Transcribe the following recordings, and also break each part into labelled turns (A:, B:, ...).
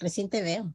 A: Recién te veo.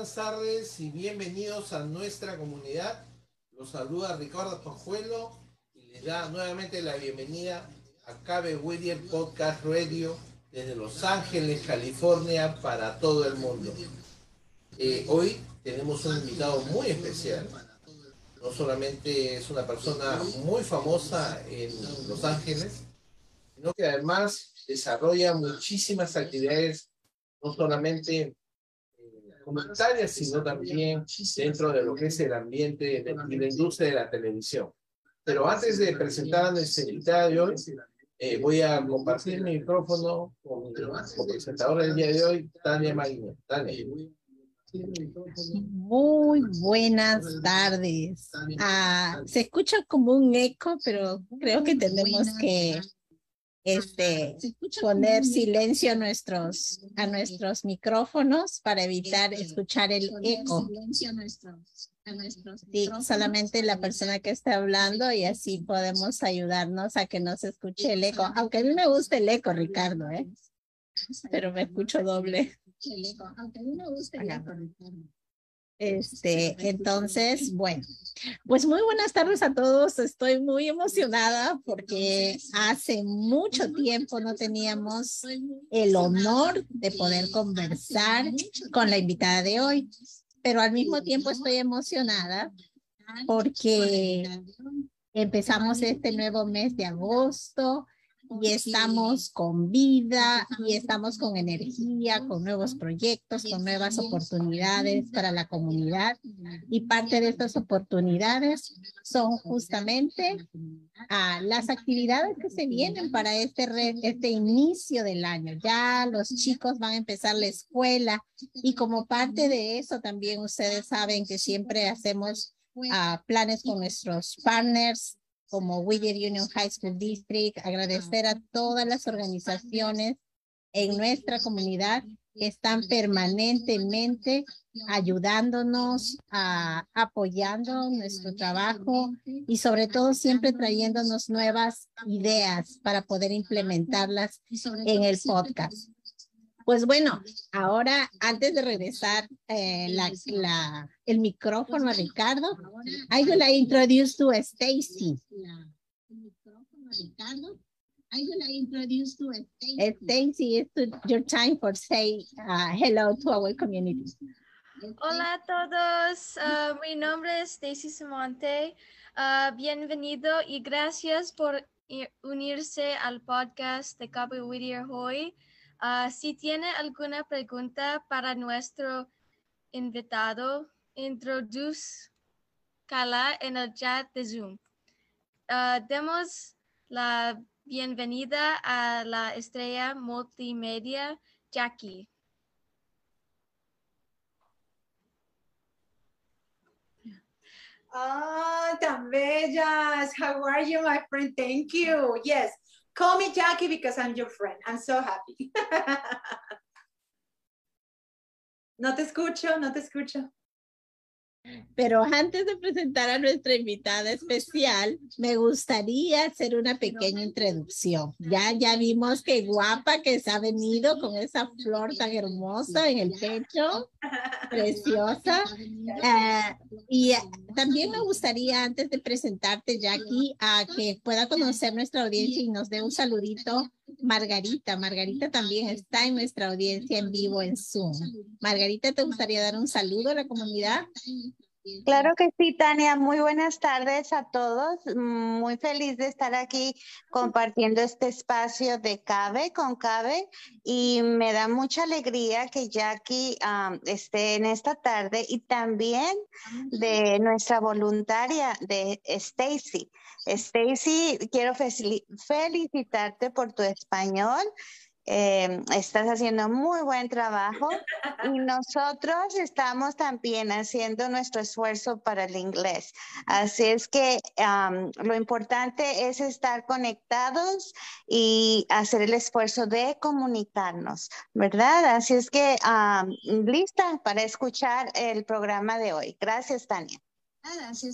B: Buenas tardes y bienvenidos a nuestra comunidad. Los saluda Ricardo Pajuelo y les da nuevamente la bienvenida a Cabe Whittier Podcast Radio desde Los Ángeles, California, para todo el mundo. Eh, hoy tenemos un invitado muy especial. No solamente es una persona muy famosa en Los Ángeles, sino que además desarrolla muchísimas actividades, no solamente comunitarias, sino también dentro de lo que es el ambiente de, y la industria de la televisión. Pero antes de presentar a nuestra invitada de hoy, Eh, voy a compartir mi micrófono con mi presentadora del día de hoy, Tania Marina. Tania.
A: Muy buenas tardes. Ah, se escucha como un eco, pero creo que tenemos que este, poner silencio a nuestros, a nuestros micrófonos para evitar escuchar el eco. Sí, solamente la persona que está hablando y así podemos ayudarnos a que no se escuche el eco. Aunque a mí me gusta el eco, Ricardo, ¿eh? Pero me escucho doble. Aunque a mí me gusta el eco, Ricardo. Este, entonces, bueno, pues muy buenas tardes a todos. Estoy muy emocionada porque hace mucho tiempo no teníamos el honor de poder conversar con la invitada de hoy, pero al mismo tiempo estoy emocionada porque empezamos este nuevo mes de agosto y estamos con vida y estamos con energía, con nuevos proyectos, con nuevas oportunidades para la comunidad. Y parte de estas oportunidades son justamente las actividades que se vienen para este, este inicio del año. Ya los chicos van a empezar la escuela y como parte de eso también ustedes saben que siempre hacemos uh, planes con nuestros partners como Whittier Union High School District, agradecer a todas las organizaciones en nuestra comunidad que están permanentemente ayudándonos, a, apoyando nuestro trabajo y sobre todo siempre trayéndonos nuevas ideas para poder implementarlas en el podcast. Pues bueno, ahora antes de regresar eh, el micrófono a Ricardo, I to introduce to Stacy. I would like introduce to Stacy. Stacy, it's your time for say uh, hello to our community.
C: Hola a todos, uh, mi nombre es Stacy Simonte. Uh, bienvenido y gracias por unirse al podcast de Cabo Whittier hoy. Uh, si tiene alguna pregunta para nuestro invitado, introduzcala en el chat de Zoom. Uh, demos la bienvenida a la estrella multimedia Jackie.
D: Ah, tan bellas. How are you, my friend? Thank you. Yes, Call me Jackie because I'm your friend. I'm so happy. no te escucho, no te escucho.
A: Pero antes de presentar a nuestra invitada especial, me gustaría hacer una pequeña introducción. Ya, ya vimos qué guapa que se ha venido con esa flor tan hermosa en el pecho, preciosa. Eh, y también me gustaría, antes de presentarte, Jackie, a que pueda conocer nuestra audiencia y nos dé un saludito Margarita. Margarita también está en nuestra audiencia en vivo en Zoom. Margarita, ¿te gustaría dar un saludo a la comunidad?
E: Claro que sí, Tania. Muy buenas tardes a todos. Muy feliz de estar aquí compartiendo este espacio de CABE con CABE y me da mucha alegría que Jackie esté en esta tarde y también de nuestra voluntaria de Stacy. Stacy, quiero felicitarte por tu español. Eh, estás haciendo muy buen trabajo y nosotros estamos también haciendo nuestro esfuerzo para el inglés. Así es que lo importante es estar conectados y hacer el esfuerzo de comunicarnos, ¿verdad? Así es que lista para escuchar el programa de hoy. Gracias, Tania.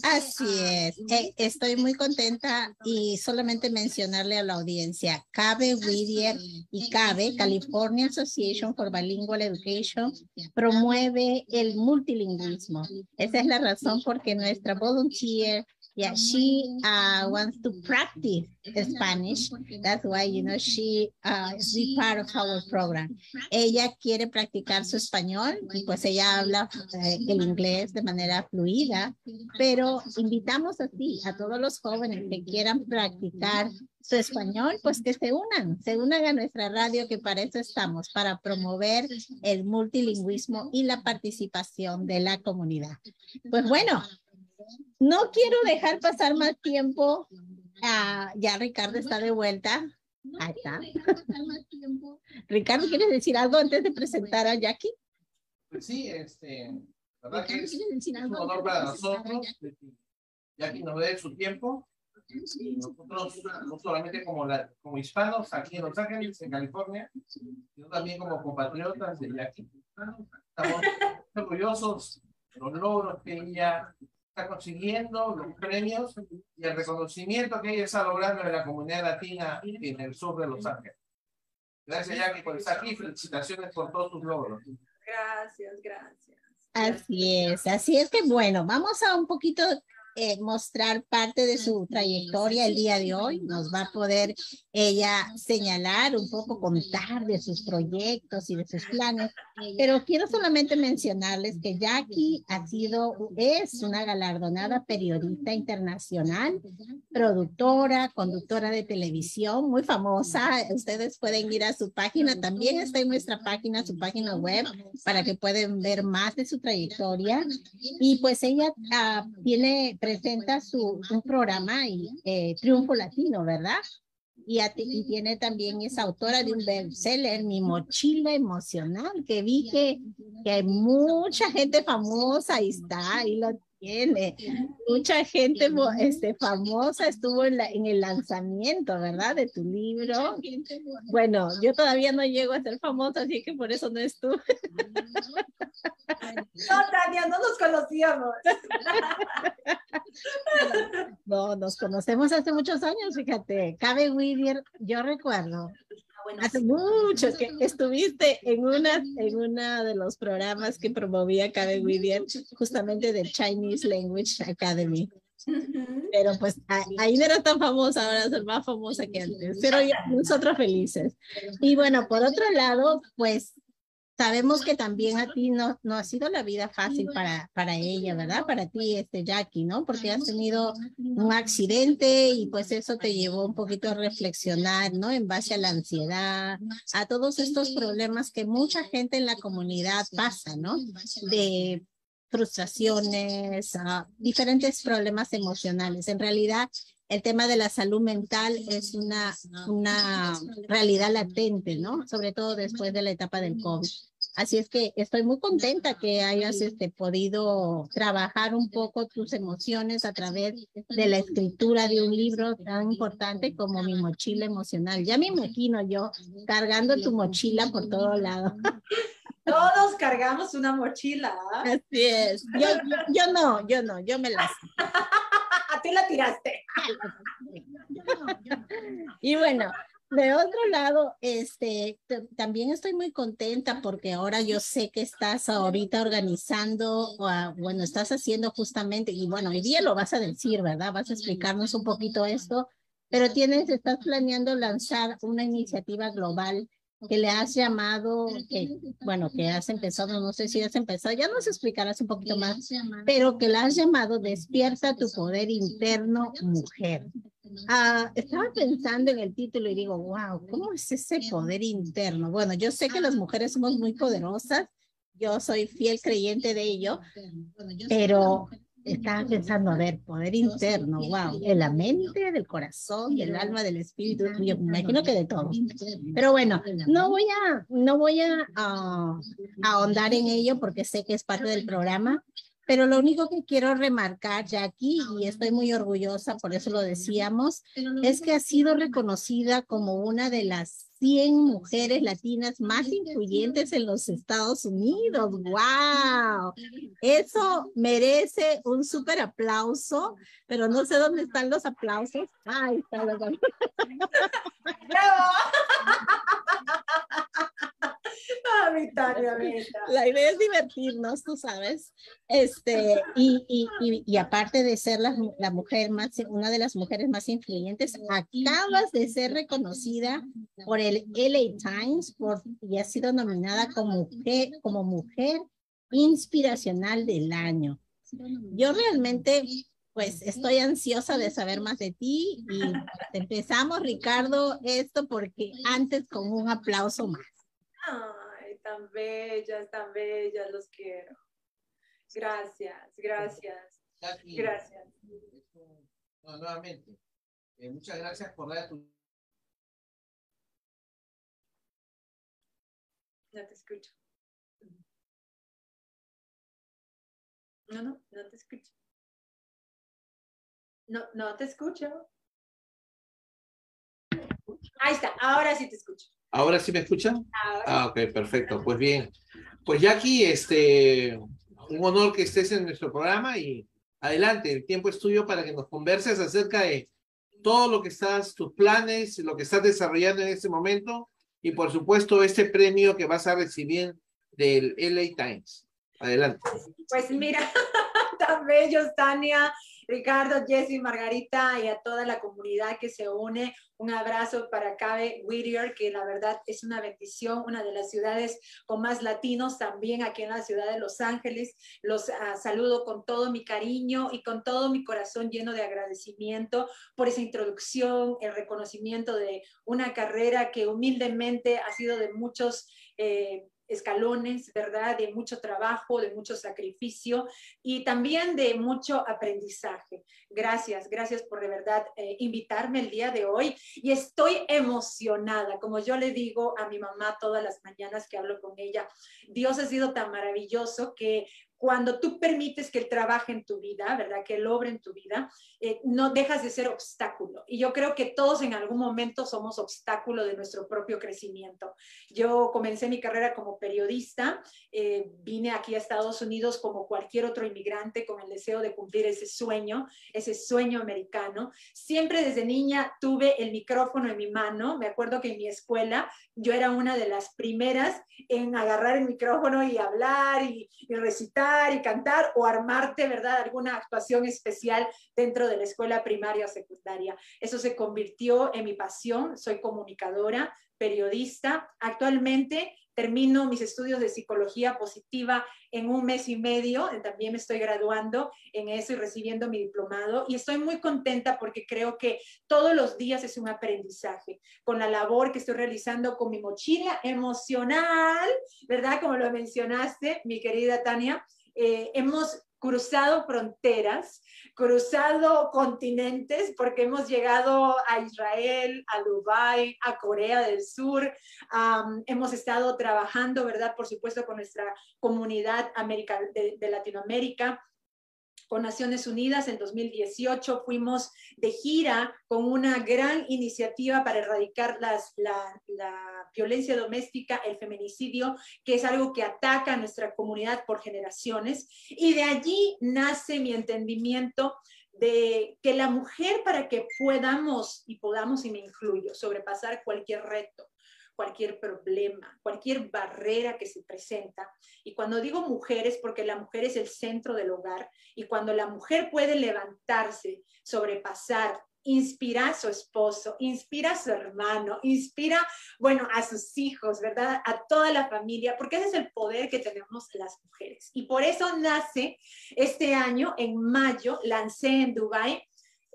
A: Así es. Eh, estoy muy contenta y solamente mencionarle a la audiencia, CABE Whittier y CABE, California Association for Bilingual Education, promueve el multilingüismo. Esa es la razón por que nuestra volunteer yeah, she uh, wants to practice Spanish. That's why, you know, she uh, is part of our program. Ella quiere practicar su español y pues ella habla eh, el inglés de manera fluida, pero invitamos así a todos los jóvenes que quieran practicar su español, pues que se unan, se unan a nuestra radio, que para eso estamos, para promover el multilingüismo y la participación de la comunidad. Pues bueno, no quiero dejar pasar más tiempo. Ah, ya Ricardo está de vuelta. Ahí está. Ricardo, ¿quieres decir algo antes de presentar a Jackie?
B: Pues sí, este, la verdad que es un honor para nosotros, Jackie nos dé su tiempo, y nosotros, no solamente como, la, como hispanos aquí en Los Ángeles, en California, sino también como compatriotas de Jackie. Estamos orgullosos de los logros que ella está consiguiendo, los premios y el reconocimiento que ella está logrando en la comunidad latina en el sur de Los Ángeles. Gracias, Jackie, por estar aquí. Felicitaciones por todos tus logros.
D: Gracias, gracias.
A: Así es, así es que bueno, vamos a un poquito eh, mostrar parte de su trayectoria el día de hoy. Nos va a poder ella señalar un poco, contar de sus proyectos y de sus planes. Pero quiero solamente mencionarles que Jackie ha sido, es una galardonada periodista internacional, productora, conductora de televisión, muy famosa. Ustedes pueden ir a su página, también está en nuestra página, su página web, para que puedan ver más de su trayectoria. Y pues ella uh, tiene presenta su un programa y eh, Triunfo Latino, ¿verdad? Y, y, tiene también, es autora de un bestseller, Mi Mochila Emocional, que vi que, hay mucha gente famosa, ahí está, ahí lo tiene. Mucha gente este, famosa estuvo en, la, en el lanzamiento, ¿verdad? De tu libro. Bueno, yo todavía no llego a ser famosa, así que por eso no estuve.
D: No, Tania, no nos conocíamos.
A: No, nos conocemos hace muchos años, fíjate. Cabe Whittier, yo recuerdo Hace mucho que estuviste en una, en una de los programas que promovía Cabe Whittier, justamente de Chinese Language Academy. Pero pues ahí no era tan famosa, ahora es más famosa que antes, pero nosotros felices. Y bueno, por otro lado, pues sabemos que también a ti no, no ha sido la vida fácil para, para ella, ¿verdad? Para ti, este Jackie, ¿no? Porque has tenido un accidente y pues eso te llevó un poquito a reflexionar, ¿no? En base a la ansiedad, a todos estos problemas que mucha gente en la comunidad pasa, ¿no? De frustraciones, diferentes problemas emocionales. En realidad, el tema de la salud mental es una, una realidad latente, ¿no? Sobre todo después de la etapa del COVID. Así es que estoy muy contenta que hayas este, podido trabajar un poco tus emociones a través de la escritura de un libro tan importante como Mi mochila emocional. Ya me imagino yo cargando tu mochila por todo lado.
D: Todos cargamos una mochila. ¿ah?
A: Así es. Yo, yo, yo, no, yo no, yo me la.
D: A ti la tiraste.
A: y bueno, de otro lado, este, también estoy muy contenta porque ahora yo sé que estás ahorita organizando, o, bueno, estás haciendo justamente, y bueno, hoy día lo vas a decir, ¿verdad? Vas a explicarnos un poquito esto, pero tienes, estás planeando lanzar una iniciativa global que le has llamado, que, bueno, que has empezado, no sé si has empezado, ya nos explicarás un poquito más, pero que la has llamado Despierta tu poder interno, mujer. Ah, estaba pensando en el título y digo, wow, ¿cómo es ese poder interno? Bueno, yo sé que las mujeres somos muy poderosas, yo soy fiel creyente de ello, pero estaba pensando, a ver, poder interno, wow, en la mente, del corazón, del alma, del espíritu, yo me imagino que de todo. Pero bueno, no voy a, no voy a, a ahondar en ello porque sé que es parte del programa, pero lo único que quiero remarcar, Jackie, y estoy muy orgullosa, por eso lo decíamos, es que ha sido reconocida como una de las 100 mujeres latinas más influyentes en los Estados Unidos. ¡Wow! Eso merece un súper aplauso, pero no sé dónde están los aplausos. ¡Ay, está ¡Bravo! La idea es divertirnos, tú sabes. Este, y, y, y, aparte de ser la, la, mujer más, una de las mujeres más influyentes, acabas de ser reconocida por el LA Times por, y ha sido nominada como mujer, como mujer inspiracional del año. Yo realmente, pues, estoy ansiosa de saber más de ti y empezamos, Ricardo, esto porque antes con un aplauso más Ay,
D: tan bellas, tan bellas, los quiero. Gracias, gracias. Gracias.
B: No, nuevamente, eh, muchas gracias por dar tu...
D: No te escucho. No, no, no te escucho. No, no te escucho. Ahí está, ahora sí te escucho.
B: ¿Ahora sí me escuchan? Ah, ok, perfecto. Pues bien. Pues Jackie, este, un honor que estés en nuestro programa y adelante, el tiempo es tuyo para que nos converses acerca de todo lo que estás, tus planes, lo que estás desarrollando en este momento y por supuesto este premio que vas a recibir del LA Times. Adelante.
D: Pues mira, tan bellos, Tania. Ricardo, Jesse, Margarita y a toda la comunidad que se une. Un abrazo para Cabe Whittier, que la verdad es una bendición, una de las ciudades con más latinos también aquí en la ciudad de Los Ángeles. Los uh, saludo con todo mi cariño y con todo mi corazón lleno de agradecimiento por esa introducción, el reconocimiento de una carrera que humildemente ha sido de muchos... Eh, escalones, ¿verdad? De mucho trabajo, de mucho sacrificio y también de mucho aprendizaje. Gracias, gracias por de verdad eh, invitarme el día de hoy y estoy emocionada, como yo le digo a mi mamá todas las mañanas que hablo con ella, Dios ha sido tan maravilloso que cuando tú permites que Él trabaje en tu vida, ¿verdad? Que Él obre en tu vida, eh, no dejas de ser obstáculo. Y yo creo que todos en algún momento somos obstáculo de nuestro propio crecimiento. Yo comencé mi carrera como periodista, eh, vine aquí a Estados Unidos como cualquier otro inmigrante con el deseo de cumplir ese sueño, ese sueño americano. Siempre desde niña tuve el micrófono en mi mano. Me acuerdo que en mi escuela yo era una de las primeras en agarrar el micrófono y hablar y, y recitar y cantar o armarte, ¿verdad? Alguna actuación especial dentro de la escuela primaria o secundaria. Eso se convirtió en mi pasión. Soy comunicadora, periodista. Actualmente termino mis estudios de psicología positiva en un mes y medio, también me estoy graduando en eso y recibiendo mi diplomado y estoy muy contenta porque creo que todos los días es un aprendizaje con la labor que estoy realizando con mi mochila emocional, ¿verdad? Como lo mencionaste, mi querida Tania, eh, hemos cruzado fronteras, cruzado continentes, porque hemos llegado a Israel, a Dubái, a Corea del Sur. hemos estado trabajando, ¿verdad? Por supuesto, con nuestra comunidad de Latinoamérica con Naciones Unidas en 2018 fuimos de gira con una gran iniciativa para erradicar la, la, violencia doméstica, el feminicidio, que es algo que ataca a nuestra comunidad por generaciones. Y de allí nace mi entendimiento de que la mujer para que podamos, y podamos, y me incluyo, sobrepasar cualquier reto, cualquier problema, cualquier barrera que se presenta. Y cuando digo mujeres, porque la mujer es el centro del hogar, y cuando la mujer puede levantarse, sobrepasar, inspira a su esposo, inspira a su hermano, inspira, bueno, a sus hijos, ¿verdad? A toda la familia, porque ese es el poder que tenemos las mujeres. Y por eso nace este año, en mayo, lancé en Dubai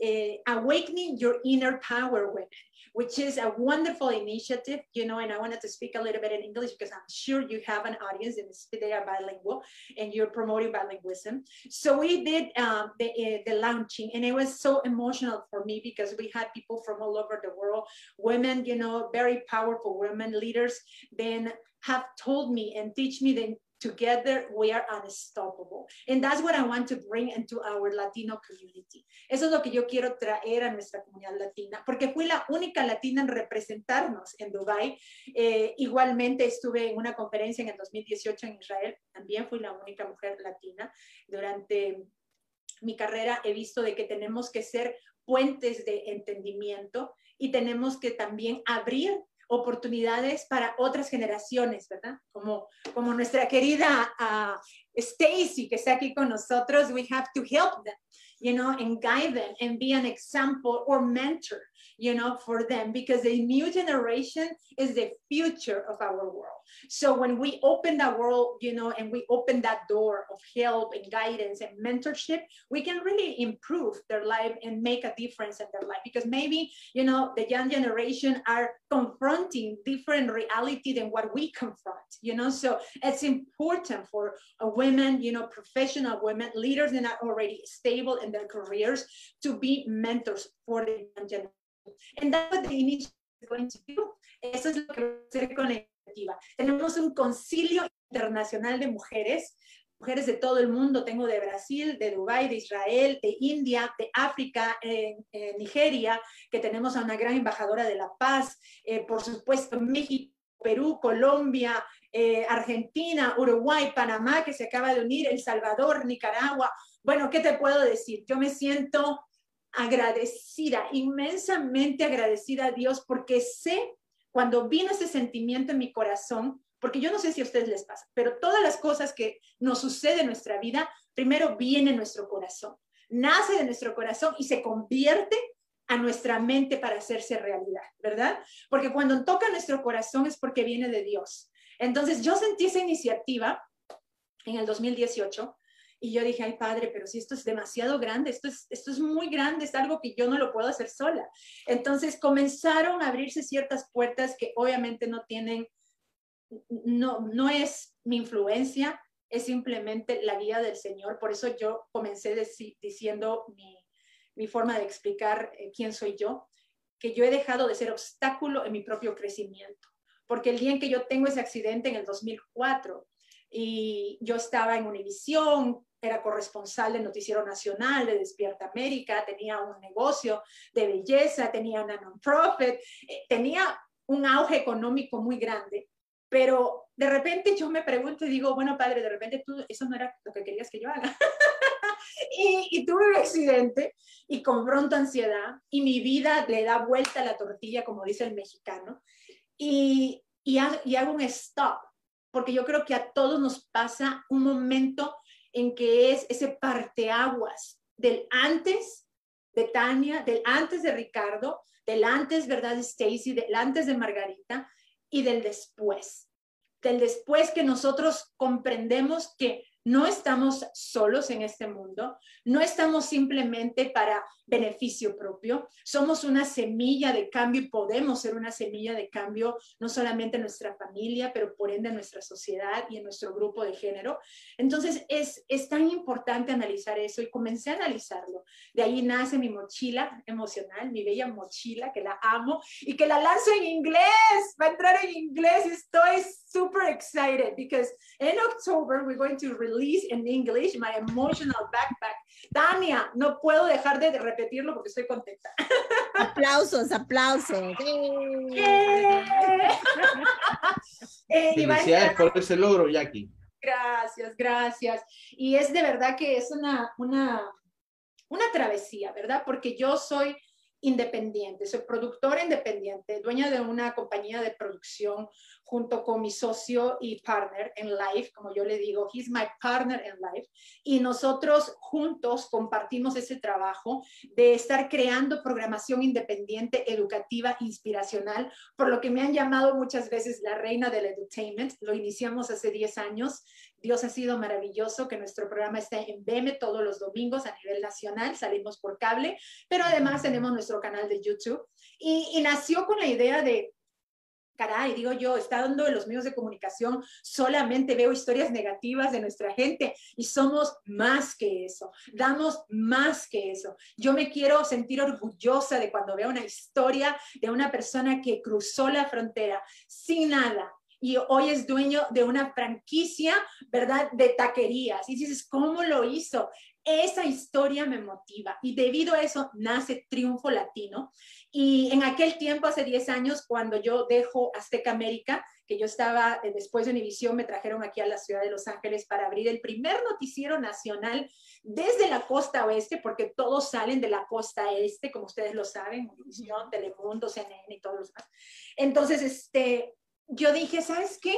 D: eh, Awakening Your Inner Power Women which is a wonderful initiative, you know, and I wanted to speak a little bit in English because I'm sure you have an audience and they are bilingual and you're promoting bilingualism. So we did um, the, uh, the launching and it was so emotional for me because we had people from all over the world, women, you know, very powerful women leaders, then have told me and teach me the Together we are unstoppable. And that's what I want to bring into our Latino community. Eso es lo que yo quiero traer a nuestra comunidad latina, porque fui la única latina en representarnos en Dubai. Eh, igualmente estuve en una conferencia en el 2018 en Israel, también fui la única mujer latina. Durante mi carrera he visto de que tenemos que ser puentes de entendimiento y tenemos que también abrir oportunidades para otras generaciones, ¿verdad? Como, como nuestra querida uh, Stacy, que está aquí con nosotros, we have to help them, you know, and guide them and be an example or mentor, you know, for them because the new generation is the future of our world. So when we open that world, you know, and we open that door of help and guidance and mentorship, we can really improve their life and make a difference in their life. Because maybe, you know, the young generation are confronting different reality than what we confront, you know. So it's important for women, you know, professional women, leaders that are already stable in their careers to be mentors for the young generation. Is going to do. Eso es lo que va a hacer con el Tenemos un concilio internacional de mujeres, mujeres de todo el mundo, tengo de Brasil, de Dubái, de Israel, de India, de África, en, Nigeria, que tenemos a una gran embajadora de la paz, eh, por supuesto México, Perú, Colombia, eh, Argentina, Uruguay, Panamá, que se acaba de unir, El Salvador, Nicaragua. Bueno, ¿qué te puedo decir? Yo me siento agradecida, inmensamente agradecida a Dios porque sé cuando vino ese sentimiento en mi corazón, porque yo no sé si a ustedes les pasa, pero todas las cosas que nos suceden en nuestra vida, primero viene en nuestro corazón, nace de nuestro corazón y se convierte a nuestra mente para hacerse realidad, ¿verdad? Porque cuando toca nuestro corazón es porque viene de Dios. Entonces yo sentí esa iniciativa en el 2018 y yo dije, ay padre, pero si esto es demasiado grande, esto es, esto es muy grande, es algo que yo no lo puedo hacer sola. Entonces comenzaron a abrirse ciertas puertas que obviamente no tienen, no, no es mi influencia, es simplemente la guía del Señor. Por eso yo comencé diciendo mi, mi, forma de explicar eh, quién soy yo, que yo he dejado de ser obstáculo en mi propio crecimiento. Porque el día en que yo tengo ese accidente en el 2004, y yo estaba en Univisión, era corresponsal de Noticiero Nacional, de Despierta América, tenía un negocio de belleza, tenía una non-profit, eh, tenía un auge económico muy grande, pero de repente yo me pregunto y digo, bueno, padre, de repente tú, eso no era lo que querías que yo haga. y, y, tuve un accidente y con pronto ansiedad y mi vida le da vuelta a la tortilla, como dice el mexicano, y, y, y hago un stop, porque yo creo que a todos nos pasa un momento en que es ese parteaguas del antes de Tania, del antes de Ricardo, del antes, ¿verdad? De Stacy, del antes de Margarita y del después. Del después que nosotros comprendemos que no estamos solos en este mundo, no estamos simplemente para beneficio propio, somos una semilla de cambio y podemos ser una semilla de cambio no solamente en nuestra familia, pero por ende en nuestra sociedad y en nuestro grupo de género. Entonces es, es tan importante analizar eso y comencé a analizarlo. De ahí nace mi mochila emocional, mi bella mochila que la amo y que la lanzo en inglés, va a entrar en inglés. Estoy super excited because in October we're going to release in English my emotional backpack. Tania, no puedo dejar de repetirlo porque estoy contenta.
A: Aplausos, aplausos.
B: Eh, Felicidades por ese logro, Jackie.
D: Gracias, gracias. Y es de verdad que es una, una, una travesía, ¿verdad? Porque yo soy independiente, soy productora independiente, dueña de una compañía de producción junto con mi socio y partner en life, como yo le digo, he's my partner in life, y nosotros juntos compartimos ese trabajo de estar creando programación independiente, educativa, inspiracional, por lo que me han llamado muchas veces la reina del entertainment, lo iniciamos hace 10 años, Dios ha sido maravilloso que nuestro programa está en BM todos los domingos a nivel nacional, salimos por cable, pero además tenemos nuestro canal de YouTube. Y, nació con la idea de, caray, digo yo, estando en los medios de comunicación, solamente veo historias negativas de nuestra gente y somos más que eso, damos más que eso. Yo me quiero sentir orgullosa de cuando veo una historia de una persona que cruzó la frontera sin nada, y hoy es dueño de una franquicia, ¿verdad? De taquerías. Y dices, ¿cómo lo hizo? Esa historia me motiva y debido a eso nace Triunfo Latino. Y en aquel tiempo, hace 10 años, cuando yo dejo Azteca América, que yo estaba eh, después de Univisión, me trajeron aquí a la ciudad de Los Ángeles para abrir el primer noticiero nacional desde la costa oeste, porque todos salen de la costa este, como ustedes lo saben, Univisión, Telemundo, CNN y todos los demás. Entonces, este, yo dije, ¿sabes qué?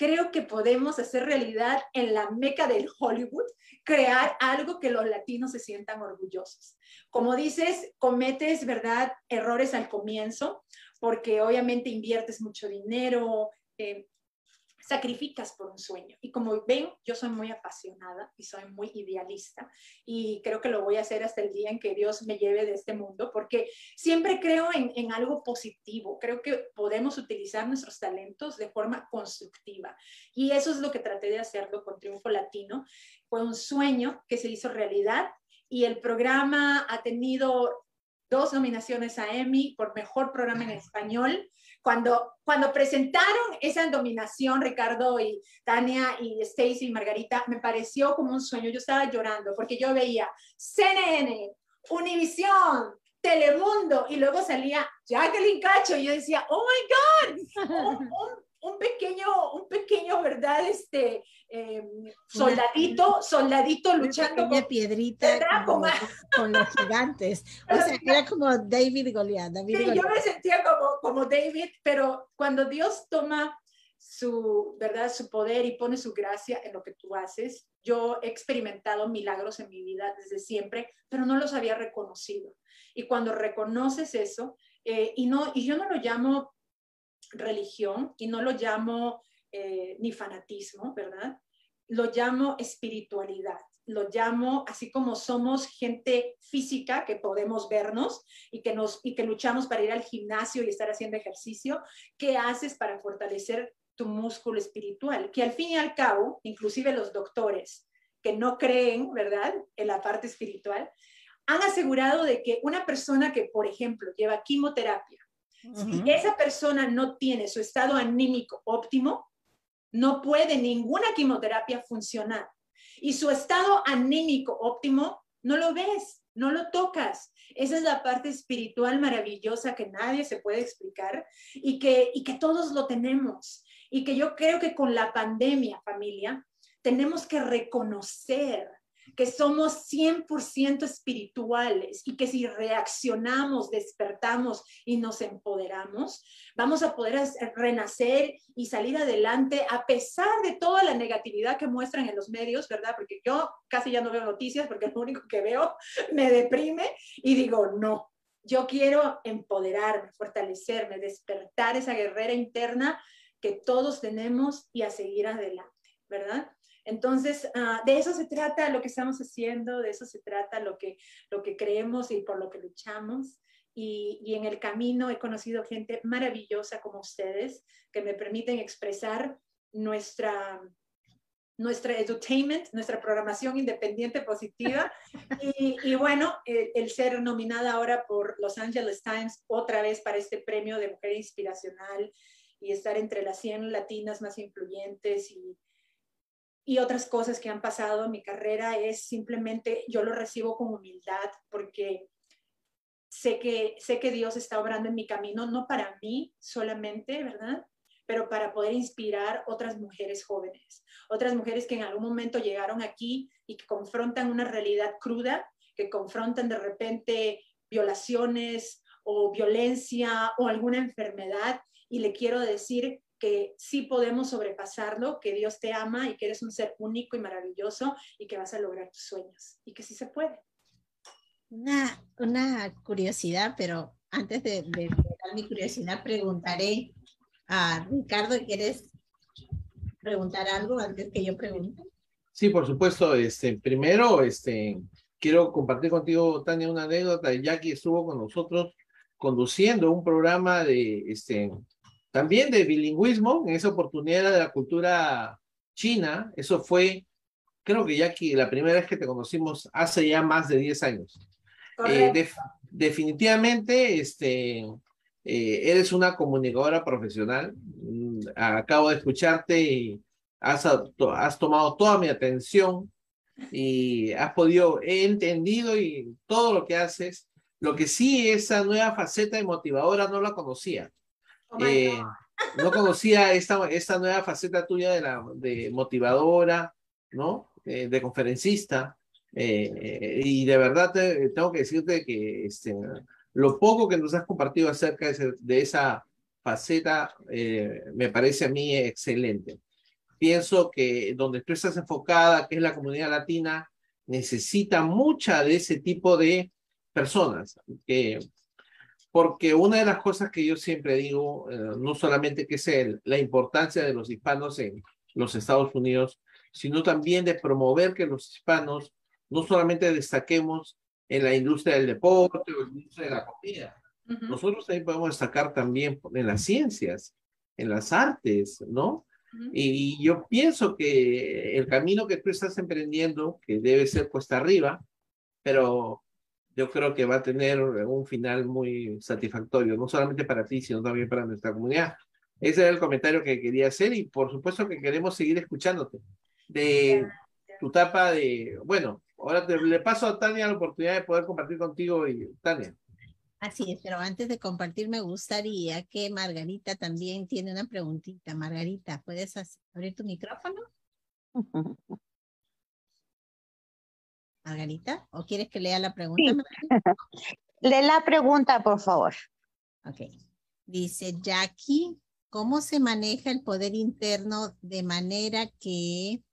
D: Creo que podemos hacer realidad en la meca del Hollywood, crear algo que los latinos se sientan orgullosos. Como dices, cometes, ¿verdad?, errores al comienzo, porque obviamente inviertes mucho dinero, eh, sacrificas por un sueño. Y como ven, yo soy muy apasionada y soy muy idealista y creo que lo voy a hacer hasta el día en que Dios me lleve de este mundo, porque siempre creo en, algo positivo, creo que podemos utilizar nuestros talentos de forma constructiva. Y eso es lo que traté de hacerlo con Triunfo Latino. Fue un sueño que se hizo realidad y el programa ha tenido dos nominaciones a Emmy por Mejor Programa en Español, Cuando, cuando presentaron esa dominación, Ricardo y Tania y Stacy y Margarita, me pareció como un sueño. Yo estaba llorando porque yo veía CNN, Univisión, Telemundo y luego salía Jacqueline Cacho y yo decía, oh my God, un, pequeño, un pequeño, ¿verdad? Este em, soldadito, soldadito luchando
A: con piedrita con, con, los gigantes. O sea, era como David y Goliat.
D: Yo me sentía como, como David, pero cuando Dios toma su, ¿verdad? su poder y pone su gracia en lo que tú haces, yo he experimentado milagros en mi vida desde siempre, pero no los había reconocido. Y cuando reconoces eso, eh, y, no, y yo no lo llamo religión y no lo llamo eh, ni fanatismo, ¿verdad? Lo llamo espiritualidad lo llamo así como somos gente física que podemos vernos y que nos y que luchamos para ir al gimnasio y estar haciendo ejercicio, ¿qué haces para fortalecer tu músculo espiritual? Que al fin y al cabo, inclusive los doctores que no creen, ¿verdad?, en la parte espiritual, han asegurado de que una persona que, por ejemplo, lleva quimioterapia, si esa persona no tiene su estado anímico óptimo, no puede ninguna quimioterapia funcionar. Y su estado anímico óptimo, no lo ves, no lo tocas. Esa es la parte espiritual maravillosa que nadie se puede explicar y que, y que todos lo tenemos. Y que yo creo que con la pandemia, familia, tenemos que reconocer que somos 100% espirituales y que si reaccionamos, despertamos y nos empoderamos, vamos a poder renacer y salir adelante a pesar de toda la negatividad que muestran en los medios, ¿verdad? Porque yo casi ya no veo noticias porque lo único que veo me deprime y digo, no, yo quiero empoderarme, fortalecerme, despertar esa guerrera interna que todos tenemos y a seguir adelante, ¿verdad? Entonces, ah, de eso se trata lo que estamos haciendo, de eso se trata lo que, lo que creemos y por lo que luchamos. Y, y, en el camino he conocido gente maravillosa como ustedes que me permiten expresar nuestra, nuestra edutainment, nuestra programación independiente positiva. Y, y bueno, el, el, ser nominada ahora por Los Angeles Times otra vez para este premio de mujer inspiracional y estar entre las 100 latinas más influyentes y, y otras cosas que han pasado en mi carrera es simplemente yo lo recibo con humildad porque sé que, sé que Dios está obrando en mi camino, no para mí solamente, ¿verdad? Pero para poder inspirar otras mujeres jóvenes, otras mujeres que en algún momento llegaron aquí y que confrontan una realidad cruda, que confrontan de repente violaciones o violencia o alguna enfermedad. Y le quiero decir que sí podemos sobrepasarlo, que Dios te ama y que eres un ser único y maravilloso y que vas a lograr tus sueños y que sí se puede.
A: Una, una curiosidad, pero antes de, dar mi curiosidad, preguntaré a Ricardo, ¿quieres preguntar algo antes que yo pregunte?
B: Sí, por supuesto. Este, primero, este, quiero compartir contigo, Tania, una anécdota. Jackie estuvo con nosotros conduciendo un programa de, este, también de bilingüismo, en esa oportunidad de la cultura china, eso fue, creo que ya que la primera vez que te conocimos hace ya más de 10 años. Eh, definitivamente, este, eh, eres una comunicadora profesional. Mm, acabo de escucharte y has, has tomado toda mi atención y has podido, he entendido y todo lo que haces. Lo que sí, esa nueva faceta de motivadora no la conocía. Oh eh, no conocía esta, esta nueva faceta tuya de, la, de motivadora, ¿no? Eh, de conferencista. Eh, y de verdad tengo que decirte que este, lo poco que nos has compartido acerca de, esa faceta me parece a mí excelente. Pienso que donde tú estás enfocada, que es la comunidad latina, necesita mucha de ese tipo de personas que porque una de las cosas que yo siempre digo, eh, no solamente que es el, la importancia de los hispanos en los Estados Unidos, sino también de promover que los hispanos no solamente destaquemos en la industria del deporte o en la industria de la comida, nosotros también podemos destacar también en las ciencias, en las artes, ¿no? Y yo pienso que el camino que tú estás emprendiendo, que debe ser cuesta arriba, pero yo creo que va a tener un final muy satisfactorio, no solamente para ti, sino también para nuestra comunidad. Ese era el comentario que quería hacer y por supuesto que queremos seguir escuchándote. De tu etapa de, bueno, ahora te, le paso a Tania la oportunidad de poder compartir contigo y Tania.
A: Así es, pero antes de compartir me gustaría que Margarita también tiene una preguntita. Margarita, ¿puedes abrir tu micrófono? Margarita, ¿o quieres que lea la pregunta?
E: Lee la pregunta, por favor.
A: Ok. Dice Jackie, ¿cómo se maneja el poder interno de manera que,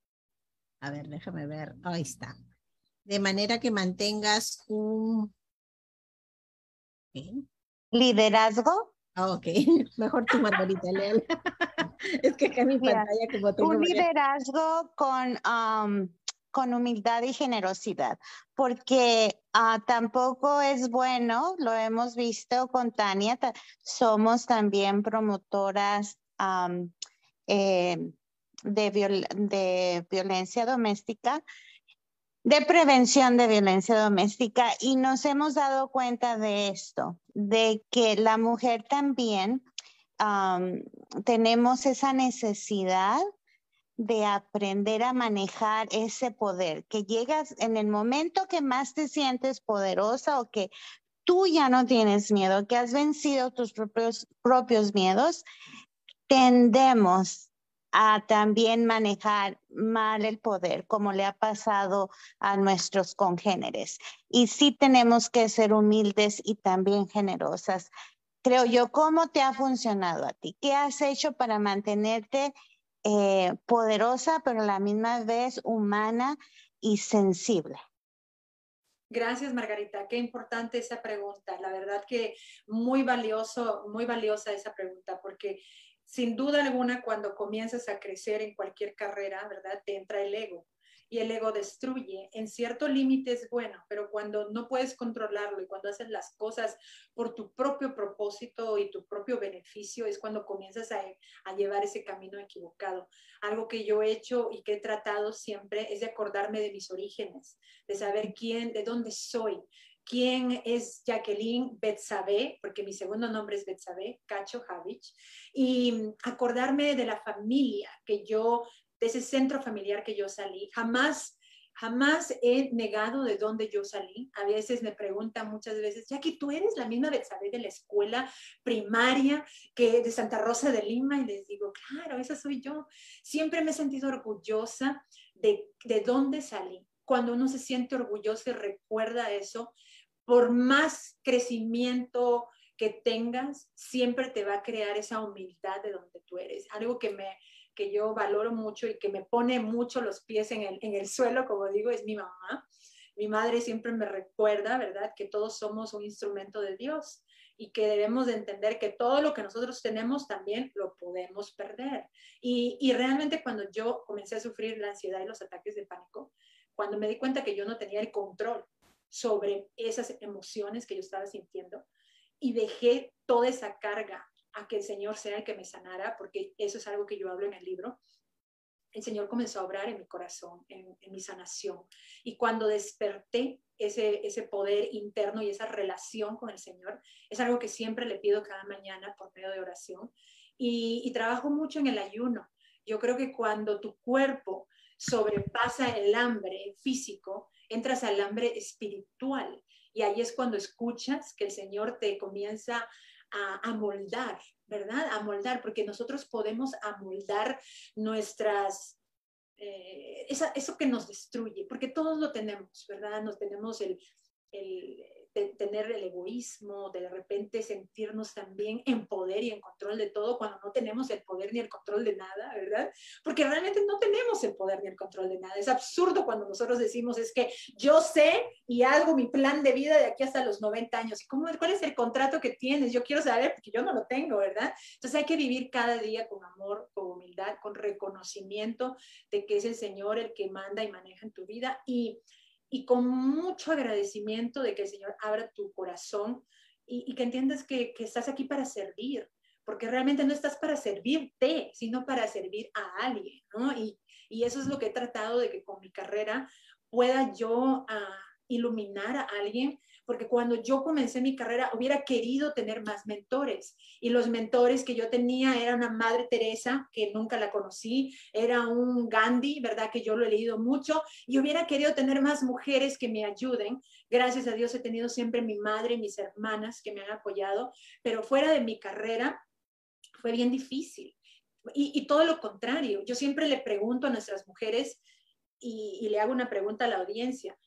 A: a ver, déjame ver, ahí está, de manera que mantengas un
E: ¿Liderazgo?
A: Ah, ok, mejor tú, Margarita, léala. es que acá en mi pantalla como tengo...
E: Un liderazgo con, con humildad y generosidad, porque ah, tampoco es bueno, lo hemos visto con Tania, somos también promotoras de, de violencia doméstica de prevención de violencia doméstica y nos hemos dado cuenta de esto, de que la mujer también tenemos esa necesidad de aprender a manejar ese poder, que llegas en el momento que más te sientes poderosa o que tú ya no tienes miedo, que has vencido tus propios, propios miedos, tendemos a también manejar mal el poder, como le ha pasado a nuestros congéneres. Y sí tenemos que ser humildes y también generosas. Creo yo, ¿cómo te ha funcionado a ti? ¿Qué has hecho para mantenerte eh, poderosa, pero a la misma vez humana y sensible?
D: Gracias, Margarita. Qué importante esa pregunta. La verdad que muy valioso, muy valiosa esa pregunta, porque sin duda alguna, cuando comienzas a crecer en cualquier carrera, ¿verdad? Te entra el ego y el ego destruye. En cierto límite es bueno, pero cuando no puedes controlarlo y cuando haces las cosas por tu propio propósito y tu propio beneficio, es cuando comienzas a, a, llevar ese camino equivocado. Algo que yo he hecho y que he tratado siempre es de acordarme de mis orígenes, de saber quién, de dónde soy, quién es Jacqueline Betsabe, porque mi segundo nombre es Betsabe, Cacho Javich, y acordarme de la familia que yo, de ese centro familiar que yo salí. Jamás, jamás he negado de dónde yo salí. A veces me preguntan muchas veces, Jackie, ¿tú eres la misma Betsabe de la escuela primaria que de Santa Rosa de Lima? Y les digo, claro, esa soy yo. Siempre me he sentido orgullosa de, de dónde salí cuando uno se siente orgulloso y recuerda eso, por más crecimiento que tengas, siempre te va a crear esa humildad de donde tú eres. Algo que, me, que yo valoro mucho y que me pone mucho los pies en el, en el suelo, como digo, es mi mamá. Mi madre siempre me recuerda, ¿verdad?, que todos somos un instrumento de Dios y que debemos de entender que todo lo que nosotros tenemos también lo podemos perder. Y, y realmente cuando yo comencé a sufrir la ansiedad y los ataques de pánico, cuando me di cuenta que yo no tenía el control sobre esas emociones que yo estaba sintiendo y dejé toda esa carga a que el Señor sea el que me sanara, porque eso es algo que yo hablo en el libro. El Señor comenzó a obrar en mi corazón, en, mi sanación. Y cuando desperté ese, ese poder interno y esa relación con el Señor, es algo que siempre le pido cada mañana por medio de oración. Y, y trabajo mucho en el ayuno. Yo creo que cuando tu cuerpo sobrepasa el hambre físico, entras al hambre espiritual y ahí es cuando escuchas que el Señor te comienza a, moldar, ¿verdad? A moldar, porque nosotros podemos amoldar nuestras, eh, eso que nos destruye, porque todos lo tenemos, ¿verdad? Nos tenemos el tener el egoísmo, de repente sentirnos también en poder y en control de todo cuando no tenemos el poder ni el control de nada, ¿verdad? Porque realmente no tenemos el poder ni el control de nada. Es absurdo cuando nosotros decimos es que yo sé y hago mi plan de vida de aquí hasta los 90 años. ¿Cómo, ¿Cuál es el contrato que tienes? Yo quiero saber porque yo no lo tengo, ¿verdad? Entonces hay que vivir cada día con amor, con humildad, con reconocimiento de que es el Señor el que manda y maneja en tu vida y y con mucho agradecimiento de que el Señor abra tu corazón y, que entiendas que, estás aquí para servir, porque realmente no estás para servirte, sino para servir a alguien, ¿no? Y, eso es lo que he tratado de que con mi carrera pueda yo ah, iluminar a alguien, porque cuando yo comencé mi carrera hubiera querido tener más mentores y los mentores que yo tenía era una Madre Teresa, que nunca la conocí, era un Gandhi, ¿verdad? Que yo lo he leído mucho y hubiera querido tener más mujeres que me ayuden. Gracias a Dios he tenido siempre mi madre y mis hermanas que me han apoyado, pero fuera de mi carrera fue bien difícil. Y, todo lo contrario, yo siempre le pregunto a nuestras mujeres y, y le hago una pregunta a la audiencia.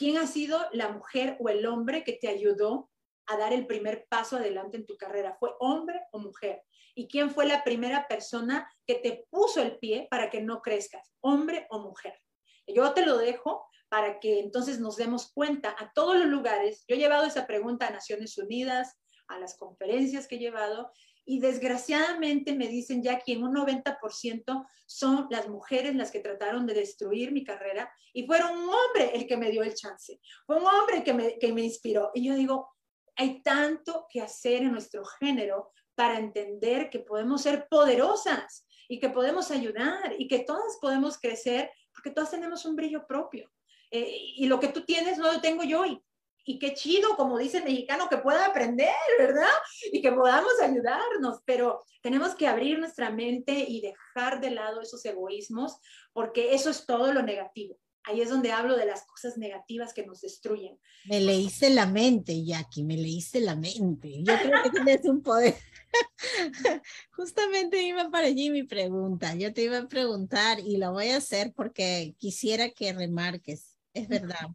D: ¿Quién ha sido la mujer o el hombre que te ayudó a dar el primer paso adelante en tu carrera? ¿Fue hombre o mujer? ¿Y quién fue la primera persona que te puso el pie para que no crezcas? ¿Hombre o mujer? Yo te lo dejo para que entonces nos demos cuenta a todos los lugares. Yo he llevado esa pregunta a Naciones Unidas, a las conferencias que he llevado, y desgraciadamente me dicen ya que en un 90% son las mujeres las que trataron de destruir mi carrera y fueron un hombre el que me dio el chance, fue un hombre que me, que me inspiró. Y yo digo, hay tanto que hacer en nuestro género para entender que podemos ser poderosas y que podemos ayudar y que todas podemos crecer porque todas tenemos un brillo propio. Eh, y lo que tú tienes no lo tengo yo y y qué chido, como dice el mexicano, que pueda aprender, ¿verdad? Y que podamos ayudarnos, pero tenemos que abrir nuestra mente y dejar de lado esos egoísmos, porque eso es todo lo negativo. Ahí es donde hablo de las cosas negativas que nos destruyen.
A: Me leíste la mente, Jackie, me leíste la mente. Yo creo que tienes un poder. Justamente iba para allí mi pregunta. Yo te iba a preguntar y lo voy a hacer porque quisiera que remarques. Es verdad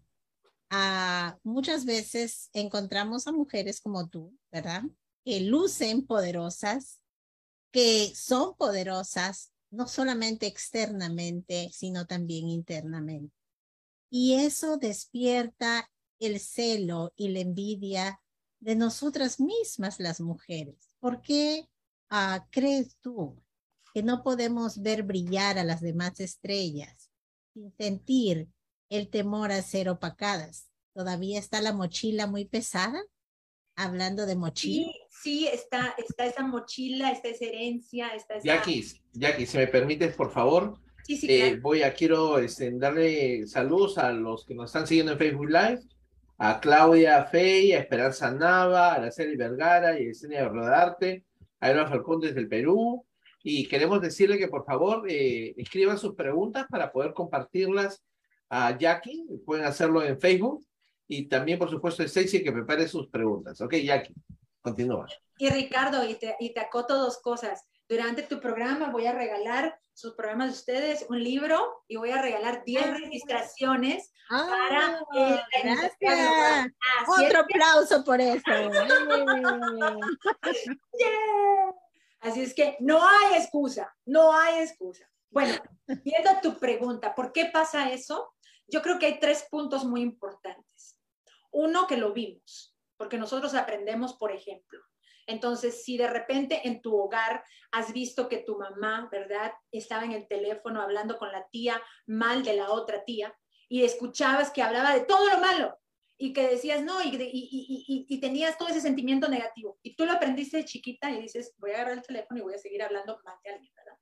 A: muchas veces encontramos a mujeres como tú, ¿verdad? Que lucen poderosas, que son poderosas, no solamente externamente, sino también internamente. Y eso despierta el celo y la envidia de nosotras mismas las mujeres. ¿Por qué ah, crees tú que no podemos ver brillar a las demás estrellas sin sentir el temor a ser opacadas. ¿Todavía está la mochila muy pesada? Hablando de mochila.
D: Sí, está, está esa mochila, está esa herencia, está esa...
B: Jackie, Jackie, si me permites, por favor.
D: Sí, sí, eh,
B: Voy a, quiero este, darle saludos a los que nos están siguiendo en Facebook Live, a Claudia Fey, a Esperanza Nava, a Araceli Vergara y a Esenia Rodarte, a Eva Falcón desde el Perú, y queremos decirle que por favor eh, escriban sus preguntas para poder compartirlas a Jackie, pueden hacerlo en Facebook y también, por supuesto, Stacy que prepare sus preguntas. Ok, Jackie, continúa.
D: Y Ricardo, y te, y te acoto dos cosas. Durante tu programa voy a regalar sus programas de ustedes, un libro, y voy a regalar 10 ah. registraciones para
A: el Gracias. Otro aplauso por eso.
D: Así es que no hay excusa, no hay excusa. Bueno, viendo tu pregunta, ¿por qué pasa eso? Yo creo que hay tres puntos muy importantes. Uno, que lo vimos, porque nosotros aprendemos, por ejemplo. Entonces, si de repente en tu hogar has visto que tu mamá, ¿verdad?, estaba en el teléfono hablando con la tía mal de la otra tía y escuchabas que hablaba de todo lo malo y que decías no y, y, y, tenías todo ese sentimiento negativo y tú lo aprendiste de chiquita y dices, voy a agarrar el teléfono y voy a seguir hablando mal de alguien, ¿verdad?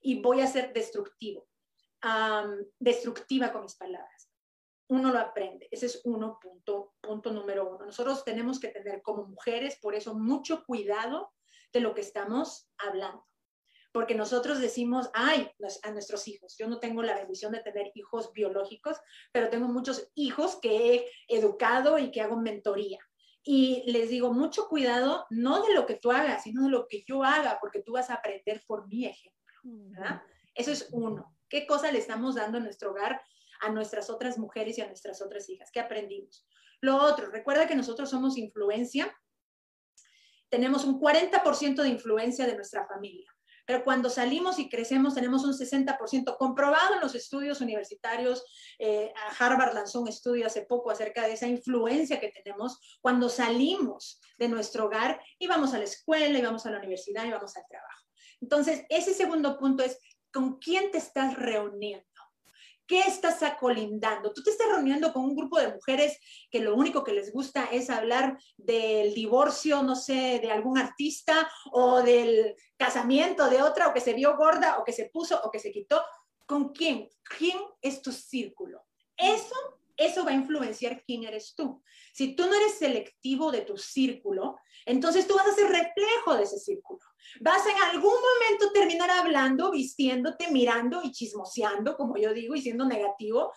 D: Y voy a ser destructivo destructiva con mis palabras. Uno lo aprende. Ese es uno punto, punto número uno. Nosotros tenemos que tener como mujeres, por eso, mucho cuidado de lo que estamos hablando. Porque nosotros decimos, ay, a nuestros hijos. Yo no tengo la bendición de tener hijos biológicos, pero tengo muchos hijos que he educado y que hago mentoría. Y les digo, mucho cuidado, no de lo que tú hagas, sino de lo que yo haga, porque tú vas a aprender por mi ejemplo. Eso es uno. ¿Qué cosa le estamos dando en nuestro hogar a nuestras otras mujeres y a nuestras otras hijas? ¿Qué aprendimos? Lo otro, recuerda que nosotros somos influencia. Tenemos un 40% de influencia de nuestra familia. Pero cuando salimos y crecemos tenemos un 60% comprobado en los estudios universitarios. Eh, Harvard lanzó un estudio hace poco acerca de esa influencia que tenemos cuando salimos de nuestro hogar y vamos a la escuela y vamos a la universidad y vamos al trabajo. Entonces, ese segundo punto es ¿Con quién te estás reuniendo? ¿Qué estás acolindando? Tú te estás reuniendo con un grupo de mujeres que lo único que les gusta es hablar del divorcio, no sé, de algún artista o del casamiento de otra o que se vio gorda o que se puso o que se quitó. ¿Con quién? ¿Quién es tu círculo? Eso, eso va a influenciar quién eres tú. Si tú no eres selectivo de tu círculo, entonces tú vas a ser reflejo de ese círculo. Vas en algún momento terminar hablando, vistiéndote, mirando y chismoseando, como yo digo, y siendo negativo.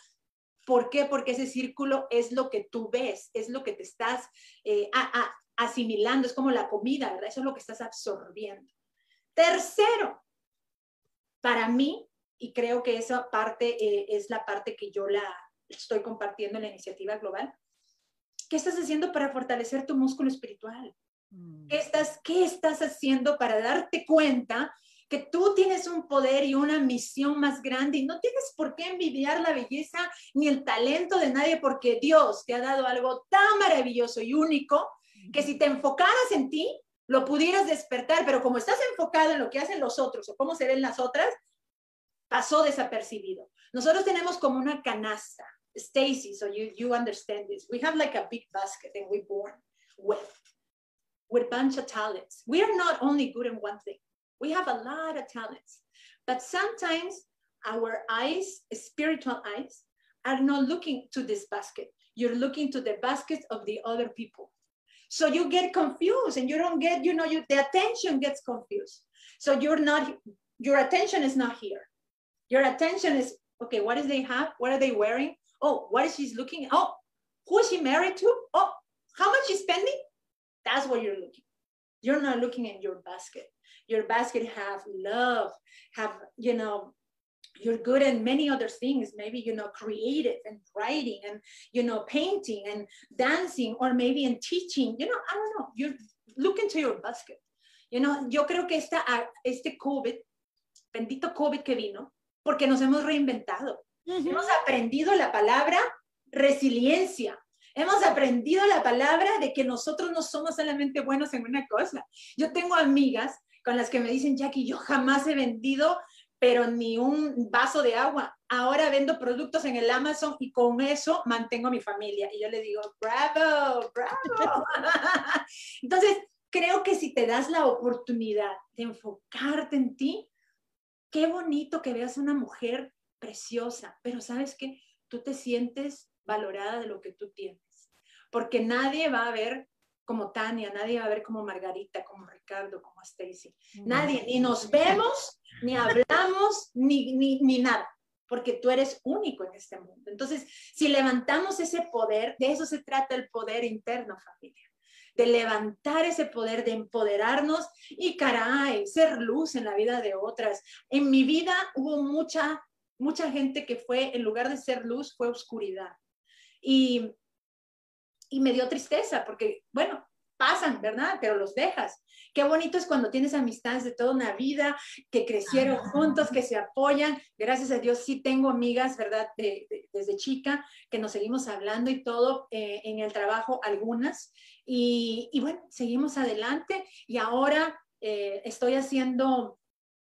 D: ¿Por qué? Porque ese círculo es lo que tú ves, es lo que te estás eh, asimilando, es como la comida, ¿verdad? Eso es lo que estás absorbiendo. Tercero, para mí, y creo que esa parte eh, es la parte que yo la estoy compartiendo en la iniciativa global, ¿qué estás haciendo para fortalecer tu músculo espiritual? Mm. ¿Qué estás, ¿Qué estás haciendo para darte cuenta que tú tienes un poder y una misión más grande y no tienes por qué envidiar la belleza ni el talento de nadie porque Dios te ha dado algo tan maravilloso y único que si te enfocaras en ti, lo pudieras despertar, pero como estás enfocado en lo que hacen los otros o cómo se ven las otras, pasó desapercibido. Nosotros tenemos como una canasta. Stacy, so you, you understand this. We have like a big basket and we're born with, with a bunch of talents. We are not only good in one thing. We have a lot of talents. But sometimes our eyes, spiritual eyes, are not looking to this basket. You're looking to the basket of the other people. So you get confused and you don't get, you know, you, the attention gets confused. So you're not, your attention is not here. Your attention is, okay, what does they have? What are they wearing? Oh, what is she looking? Oh, who is she married to? Oh, how much is spending? That's what you're looking. You're not looking at your basket. Your basket have love, have, you know, you're good at many other things maybe you know creative and writing and you know painting and dancing or maybe in teaching you know i don't know you look into your basket you know yo creo que esta, este covid bendito covid que vino porque nos hemos reinventado. Hemos aprendido la palabra resiliencia. Hemos aprendido la palabra de que nosotros no somos solamente buenos en una cosa. Yo tengo amigas con las que me dicen, Jackie, yo jamás he vendido, pero ni un vaso de agua. Ahora vendo productos en el Amazon y con eso mantengo mi familia. Y yo le digo, bravo, bravo. Entonces, creo que si te das la oportunidad de enfocarte en ti, qué bonito que veas una mujer preciosa, pero sabes que tú te sientes valorada de lo que tú tienes, porque nadie va a ver como Tania, nadie va a ver como Margarita, como Ricardo, como Stacy. Nadie, ni nos vemos, ni hablamos, ni, ni, ni nada, porque tú eres único en este mundo. Entonces, si levantamos ese poder, de eso se trata el poder interno, familia de levantar ese poder, de empoderarnos y caray, ser luz en la vida de otras. En mi vida hubo mucha, mucha gente que fue, en lugar de ser luz, fue oscuridad. Y, y me dio tristeza porque, bueno, pasan, ¿verdad? Pero los dejas. Qué bonito es cuando tienes amistades de toda una vida, que crecieron juntos, que se apoyan. Gracias a Dios sí tengo amigas, ¿verdad? desde chica, que nos seguimos hablando y todo eh, en el trabajo, algunas. Y, bueno, seguimos adelante y ahora eh, estoy haciendo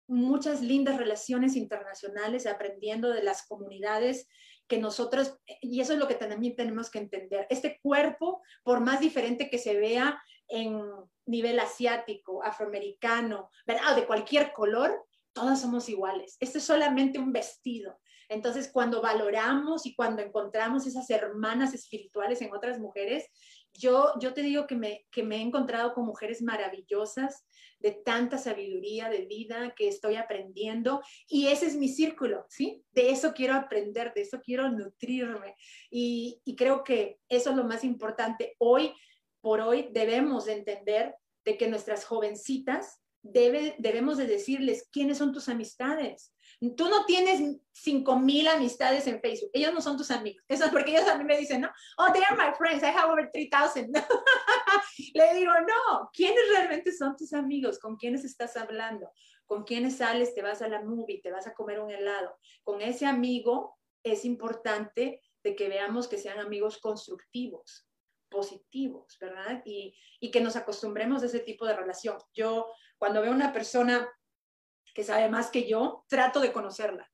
D: muchas lindas relaciones internacionales, aprendiendo de las comunidades que nosotros, y eso es lo que también tenemos que entender, este cuerpo, por más diferente que se vea en nivel asiático, afroamericano, ¿verdad? de cualquier color, todos somos iguales. Este es solamente un vestido. Entonces, cuando valoramos y cuando encontramos esas hermanas espirituales en otras mujeres, yo, yo te digo que me, que me he encontrado con mujeres maravillosas, de tanta sabiduría de vida que estoy aprendiendo y ese es mi círculo, ¿sí? De eso quiero aprender, de eso quiero nutrirme y, y creo que eso es lo más importante. Hoy por hoy debemos de entender de que nuestras jovencitas debe, debemos de decirles quiénes son tus amistades, Tú no tienes 5000 amistades en Facebook. Ellos no son tus amigos. Eso es porque ellos a mí me dicen, no, oh, they are my friends. I have over 3000. Le digo, no, ¿quiénes realmente son tus amigos? ¿Con quiénes estás hablando? ¿Con quiénes sales? Te vas a la movie, te vas a comer un helado. Con ese amigo es importante de que veamos que sean amigos constructivos, positivos, ¿verdad? Y, y que nos acostumbremos a ese tipo de relación. Yo, cuando veo una persona que sabe más que yo, trato de conocerla,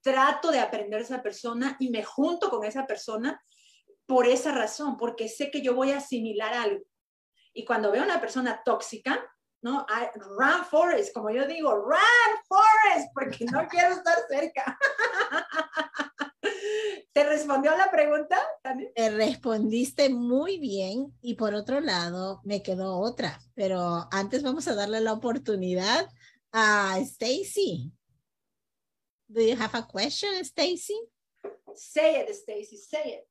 D: trato de aprender a esa persona y me junto con esa persona por esa razón, porque sé que yo voy a asimilar algo. Y cuando veo una persona tóxica, ¿no? run Forest, como yo digo, run Forest, porque no quiero estar cerca. ¿Te respondió la pregunta?
A: Te respondiste muy bien y por otro lado me quedó otra, pero antes vamos a darle la oportunidad a Stacy. Do you have a question, Stacy?
D: Say it, Stacy, say it.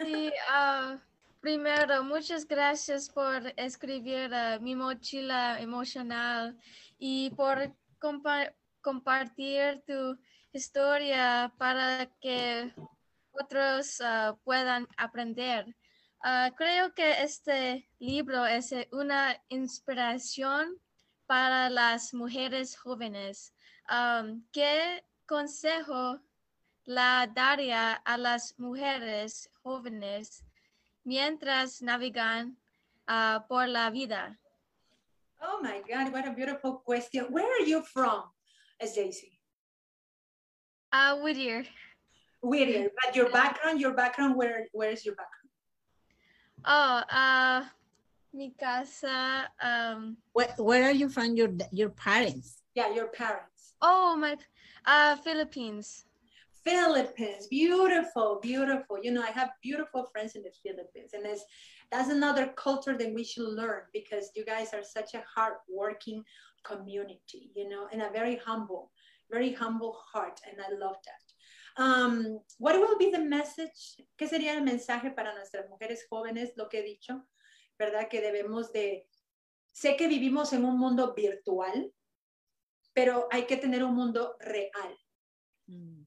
C: Sí, ah, primero, muchas gracias por escribir ah, mi mochila emocional y por compa- compartir tu historia para que otros puedan aprender. Creo que este libro es eh, una inspiración para las mujeres jóvenes. Am, ¿Qué consejo la daría a las mujeres jóvenes mientras navegan ah, por la vida?
D: Oh my God, what a beautiful question. Where are you from, Stacy?
C: Ah, Whittier.
D: Whittier, but your background, your background, where, where is your background?
C: Oh, ah, mi casa. um,
A: Where, where are you from? Your your parents?
D: Yeah, your parents.
C: oh, my. Uh, Philippines.
D: Philippines, beautiful, beautiful. You know, I have beautiful friends in the Philippines, and it's, that's another culture that we should learn because you guys are such a hardworking community, you know, and a very humble, very humble heart, and I love that. Um, what will be the message? ¿Qué sería el mensaje para nuestras mujeres jóvenes? Lo que he dicho, ¿verdad? Que debemos de, sé que vivimos en un mundo virtual, pero hay que tener un mundo real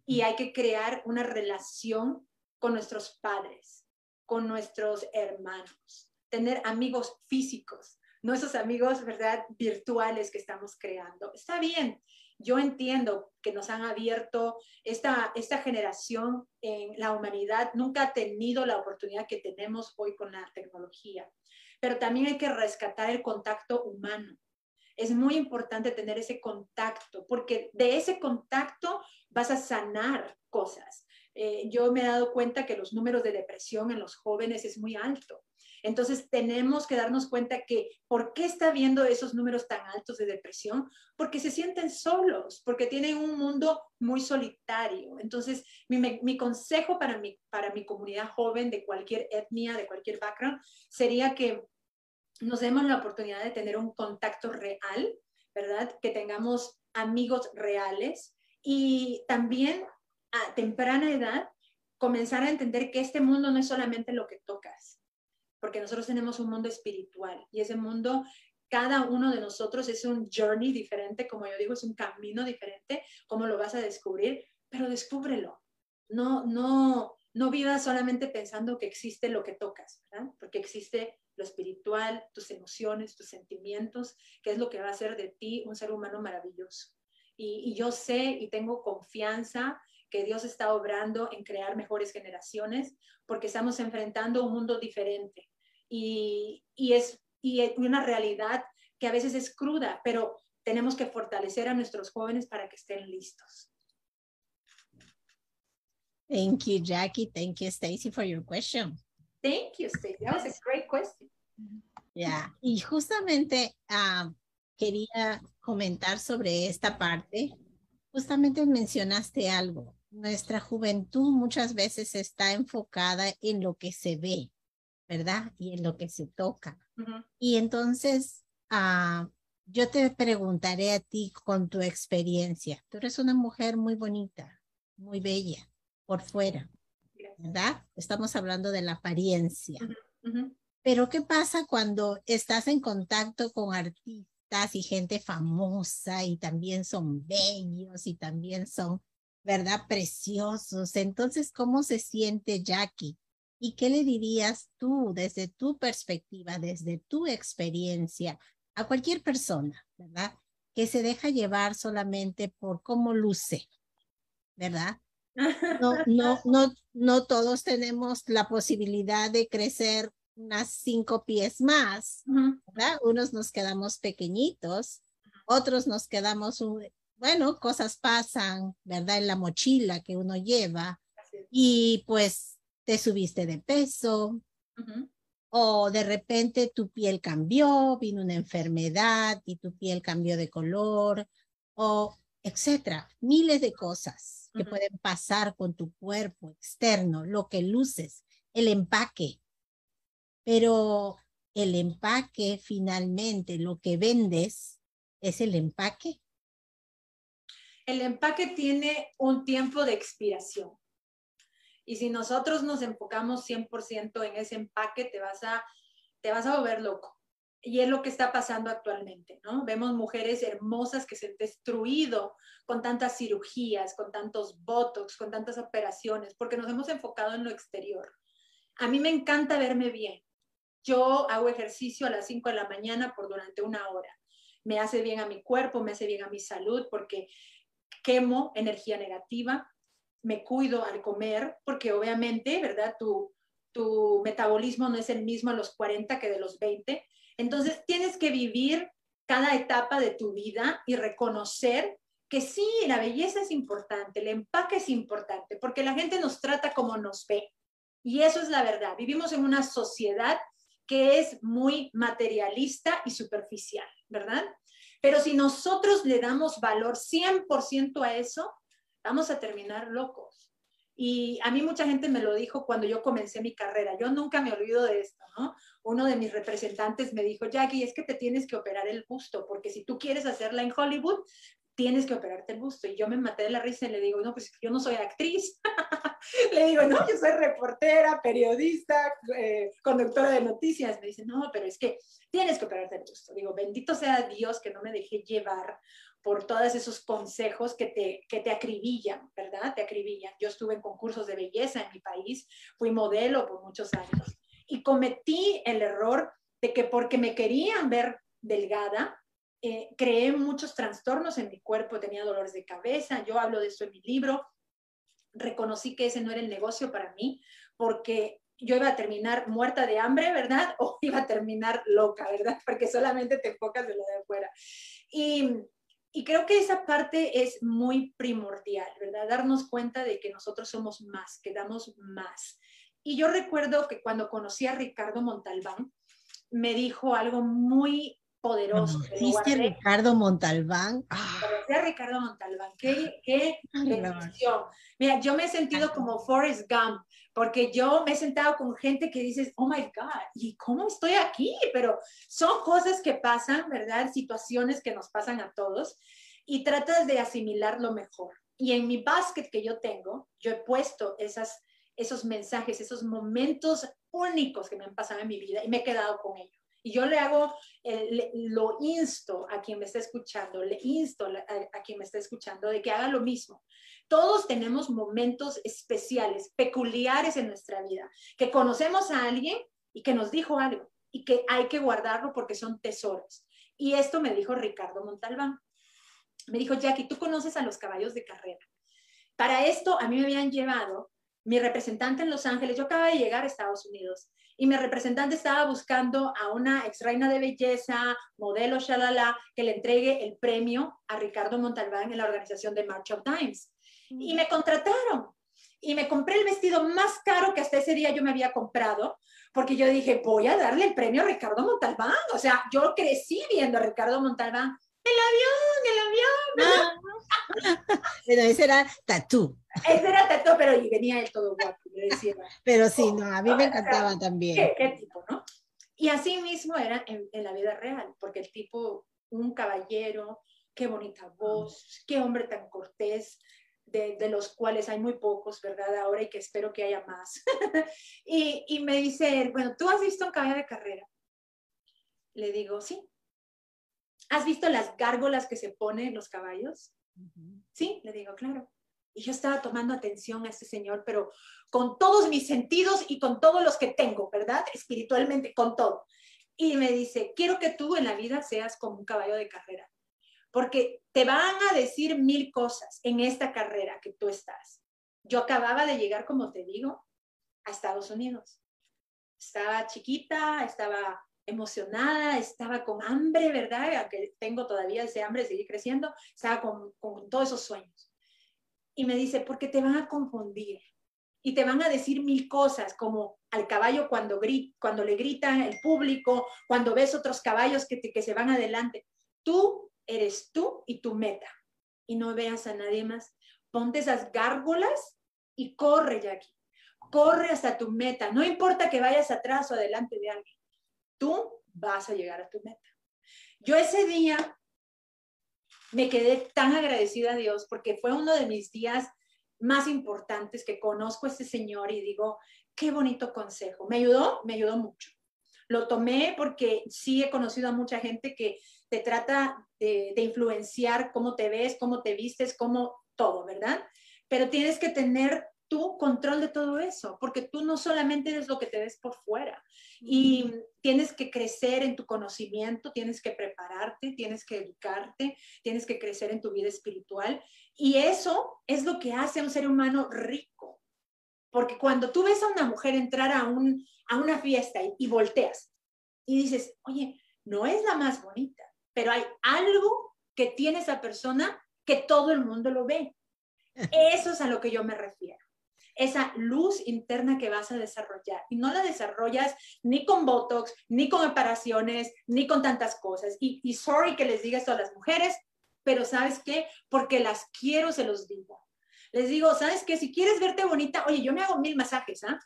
D: y hay que crear una relación con nuestros padres, con nuestros hermanos, tener amigos físicos, no esos amigos, ¿verdad?, virtuales que estamos creando. Está bien, yo entiendo que nos han abierto esta, esta generación en la humanidad, nunca ha tenido la oportunidad que tenemos hoy con la tecnología, pero también hay que rescatar el contacto humano. Es muy importante tener ese contacto, porque de ese contacto vas a sanar cosas. Eh, yo me he dado cuenta que los números de depresión en los jóvenes es muy alto. Entonces tenemos que darnos cuenta que ¿por qué está viendo esos números tan altos de depresión? Porque se sienten solos, porque tienen un mundo muy solitario. Entonces mi, mi consejo para mi, para mi comunidad joven de cualquier etnia, de cualquier background, sería que nos demos la oportunidad de tener un contacto real, ¿verdad? Que tengamos amigos reales y también a temprana edad comenzar a entender que este mundo no es solamente lo que tocas, porque nosotros tenemos un mundo espiritual y ese mundo, cada uno de nosotros es un journey diferente, como yo digo, es un camino diferente, cómo lo vas a descubrir, pero descúbrelo. No, no, no vivas solamente pensando que existe lo que tocas, ¿verdad? Porque existe lo espiritual, tus emociones, tus sentimientos, que es lo que va a hacer de ti un ser humano maravilloso. Y, y yo sé y tengo confianza que Dios está obrando en crear mejores generaciones porque estamos enfrentando un mundo diferente y, y es y una realidad que a veces es cruda, pero tenemos que fortalecer a nuestros jóvenes para que estén listos.
A: Thank you, Jackie. Thank you, Stacy, for your question.
D: Thank you, Stacey. That was a great question.
A: Ya, y justamente ah, quería comentar sobre esta parte. Justamente mencionaste algo. Nuestra juventud muchas veces está enfocada en lo que se ve, ¿verdad? Y en lo que se toca. Y entonces, ah, yo te preguntaré a ti con tu experiencia. Tú eres una mujer muy bonita, muy bella por fuera, ¿verdad? Estamos hablando de la apariencia. Pero ¿qué pasa cuando estás en contacto con artistas y gente famosa y también son bellos y también son, ¿verdad? Preciosos. Entonces, ¿cómo se siente Jackie? ¿Y qué le dirías tú desde tu perspectiva, desde tu experiencia a cualquier persona, ¿verdad? Que se deja llevar solamente por cómo luce, ¿verdad? No, no, no, no todos tenemos la posibilidad de crecer unas cinco pies más. ¿verdad? Unos nos quedamos pequeñitos, otros nos quedamos, un- bueno, cosas pasan, ¿verdad? En la mochila que uno lleva y pues te subiste de peso o de repente tu piel cambió, vino una enfermedad y tu piel cambió de color o etcétera, miles de cosas. que pueden pasar con tu cuerpo externo, lo que luces, el empaque. Pero el empaque finalmente, lo que vendes, es el empaque.
D: El empaque tiene un tiempo de expiración. Y si nosotros nos enfocamos 100% en ese empaque, te vas a, te vas a volver loco. Y es lo que está pasando actualmente, ¿no? Vemos mujeres hermosas que se han destruido con tantas cirugías, con tantos botox, con tantas operaciones, porque nos hemos enfocado en lo exterior. A mí me encanta verme bien. Yo hago ejercicio a las 5 de la mañana por durante una hora. Me hace bien a mi cuerpo, me hace bien a mi salud, porque quemo energía negativa, me cuido al comer, porque obviamente, ¿verdad? Tu, tu metabolismo no es el mismo a los 40 que de los 20. Entonces, tienes que vivir cada etapa de tu vida y reconocer que sí, la belleza es importante, el empaque es importante, porque la gente nos trata como nos ve. Y eso es la verdad. Vivimos en una sociedad que es muy materialista y superficial, ¿verdad? Pero si nosotros le damos valor 100% a eso, vamos a terminar locos. Y a mí mucha gente me lo dijo cuando yo comencé mi carrera. Yo nunca me olvido de esto, ¿no? Uno de mis representantes me dijo, Jackie, es que te tienes que operar el busto, porque si tú quieres hacerla en Hollywood, tienes que operarte el busto. Y yo me maté de la risa y le digo, no, pues yo no soy actriz. le digo, no, yo soy reportera, periodista, eh, conductora de noticias. Me dice, no, pero es que tienes que operarte el busto. Digo, bendito sea Dios que no me dejé llevar por todos esos consejos que te, que te acribillan, ¿verdad? Te acribillan. Yo estuve en concursos de belleza en mi país, fui modelo por muchos años y cometí el error de que porque me querían ver delgada, eh, creé muchos trastornos en mi cuerpo, tenía dolores de cabeza, yo hablo de esto en mi libro, reconocí que ese no era el negocio para mí, porque yo iba a terminar muerta de hambre, ¿verdad? O iba a terminar loca, ¿verdad? Porque solamente te enfocas de lo de afuera. Y, y creo que esa parte es muy primordial, ¿verdad? Darnos cuenta de que nosotros somos más, que damos más. Y yo recuerdo que cuando conocí a Ricardo Montalbán, me dijo algo muy poderoso.
A: ¿Viste Ricardo Montalbán?
D: Ah. a Ricardo Montalbán. Qué, qué Mira, yo me he sentido como Forrest Gump, porque yo me he sentado con gente que dices, oh my God, ¿y cómo estoy aquí? Pero son cosas que pasan, ¿verdad? Situaciones que nos pasan a todos y tratas de asimilar lo mejor. Y en mi basket que yo tengo, yo he puesto esas, esos mensajes, esos momentos únicos que me han pasado en mi vida y me he quedado con ellos. Y yo le hago, lo insto a quien me está escuchando, le insto a, quien me está escuchando de que haga lo mismo. Todos tenemos momentos especiales, peculiares en nuestra vida, que conocemos a alguien y que nos dijo algo y que hay que guardarlo porque son tesoros. Y esto me dijo Ricardo Montalbán. Me dijo, Jackie, tú conoces a los caballos de carrera. Para esto a mí me habían llevado mi representante en Los Ángeles, yo acababa de llegar a Estados Unidos y mi representante estaba buscando a una ex reina de belleza, modelo, shalala, que le entregue el premio a Ricardo Montalbán en la organización de March of Times. Y me contrataron. Y me compré el vestido más caro que hasta ese día yo me había comprado, porque yo dije, voy a darle el premio a Ricardo Montalbán. O sea, yo crecí viendo a Ricardo Montalbán. El avión, el avión.
A: Ah. pero ese era tatú.
D: Ese era tatú, pero venía él todo guapo.
A: Pero sí, no, a mí me encantaba también.
D: ¿qué, tipo, no? Y así mismo era en, la vida real, porque el tipo, un caballero, qué bonita voz, qué hombre tan cortés, de, de, los cuales hay muy pocos, ¿verdad? Ahora y que espero que haya más. y, y, me dice bueno, ¿tú has visto un caballo de carrera? Le digo, sí. ¿Has visto las gárgolas que se ponen los caballos? Sí, le digo, claro. Y yo estaba tomando atención a este señor, pero con todos mis sentidos y con todos los que tengo, ¿verdad? Espiritualmente, con todo. Y me dice, quiero que tú en la vida seas como un caballo de carrera, porque te van a decir mil cosas en esta carrera que tú estás. Yo acababa de llegar, como te digo, a Estados Unidos. Estaba chiquita, estaba emocionada, estaba con hambre, ¿verdad? Aunque tengo todavía ese hambre de seguir creciendo, estaba con, con todos esos sueños y me dice, porque te van a confundir y te van a decir mil cosas, como al caballo cuando, cuando le gritan el público, cuando ves otros caballos que, que se van adelante. Tú eres tú y tu meta y no veas a nadie más, ponte esas gárgolas y corre, Jackie. Corre hasta tu meta. No importa que vayas atrás o adelante de alguien. Tú vas a llegar a tu meta. Yo ese día me quedé tan agradecida a Dios porque fue uno de mis días más importantes que conozco a este señor y digo, qué bonito consejo. Me ayudó, me ayudó mucho. Lo tomé porque sí he conocido a mucha gente que te trata de, de influenciar cómo te ves, cómo te vistes, cómo todo, ¿verdad? Pero tienes que tener tu control de todo eso, porque tú no solamente eres lo que te ves por fuera y tienes que crecer en tu conocimiento, tienes que prepararte, tienes que educarte, tienes que crecer en tu vida espiritual y eso es lo que hace a un ser humano rico. Porque cuando tú ves a una mujer entrar a, un, a una fiesta y, y volteas y dices, oye, no es la más bonita, pero hay algo que tiene esa persona que todo el mundo lo ve. Eso es a lo que yo me refiero esa luz interna que vas a desarrollar. Y no la desarrollas ni con Botox, ni con operaciones, ni con tantas cosas. Y, y sorry que les diga esto a las mujeres, pero ¿sabes qué? Porque las quiero, se los digo. Les digo, ¿sabes qué? Si quieres verte bonita, oye, yo me hago mil masajes, ¿ah?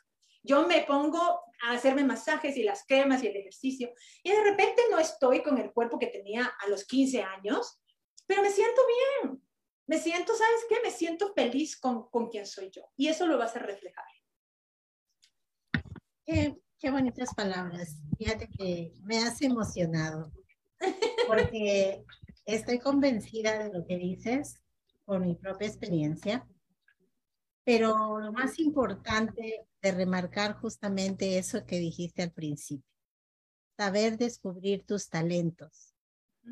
D: Yo me pongo a hacerme masajes y las cremas y el ejercicio. Y de repente no estoy con el cuerpo que tenía a los 15 años, pero me siento bien me siento, ¿sabes qué? Me siento feliz con, con quien soy yo. Y eso lo vas a reflejar.
A: Qué, qué bonitas palabras. Fíjate que me has emocionado. Porque estoy convencida de lo que dices por mi propia experiencia. Pero lo más importante de remarcar justamente eso que dijiste al principio, saber descubrir tus talentos,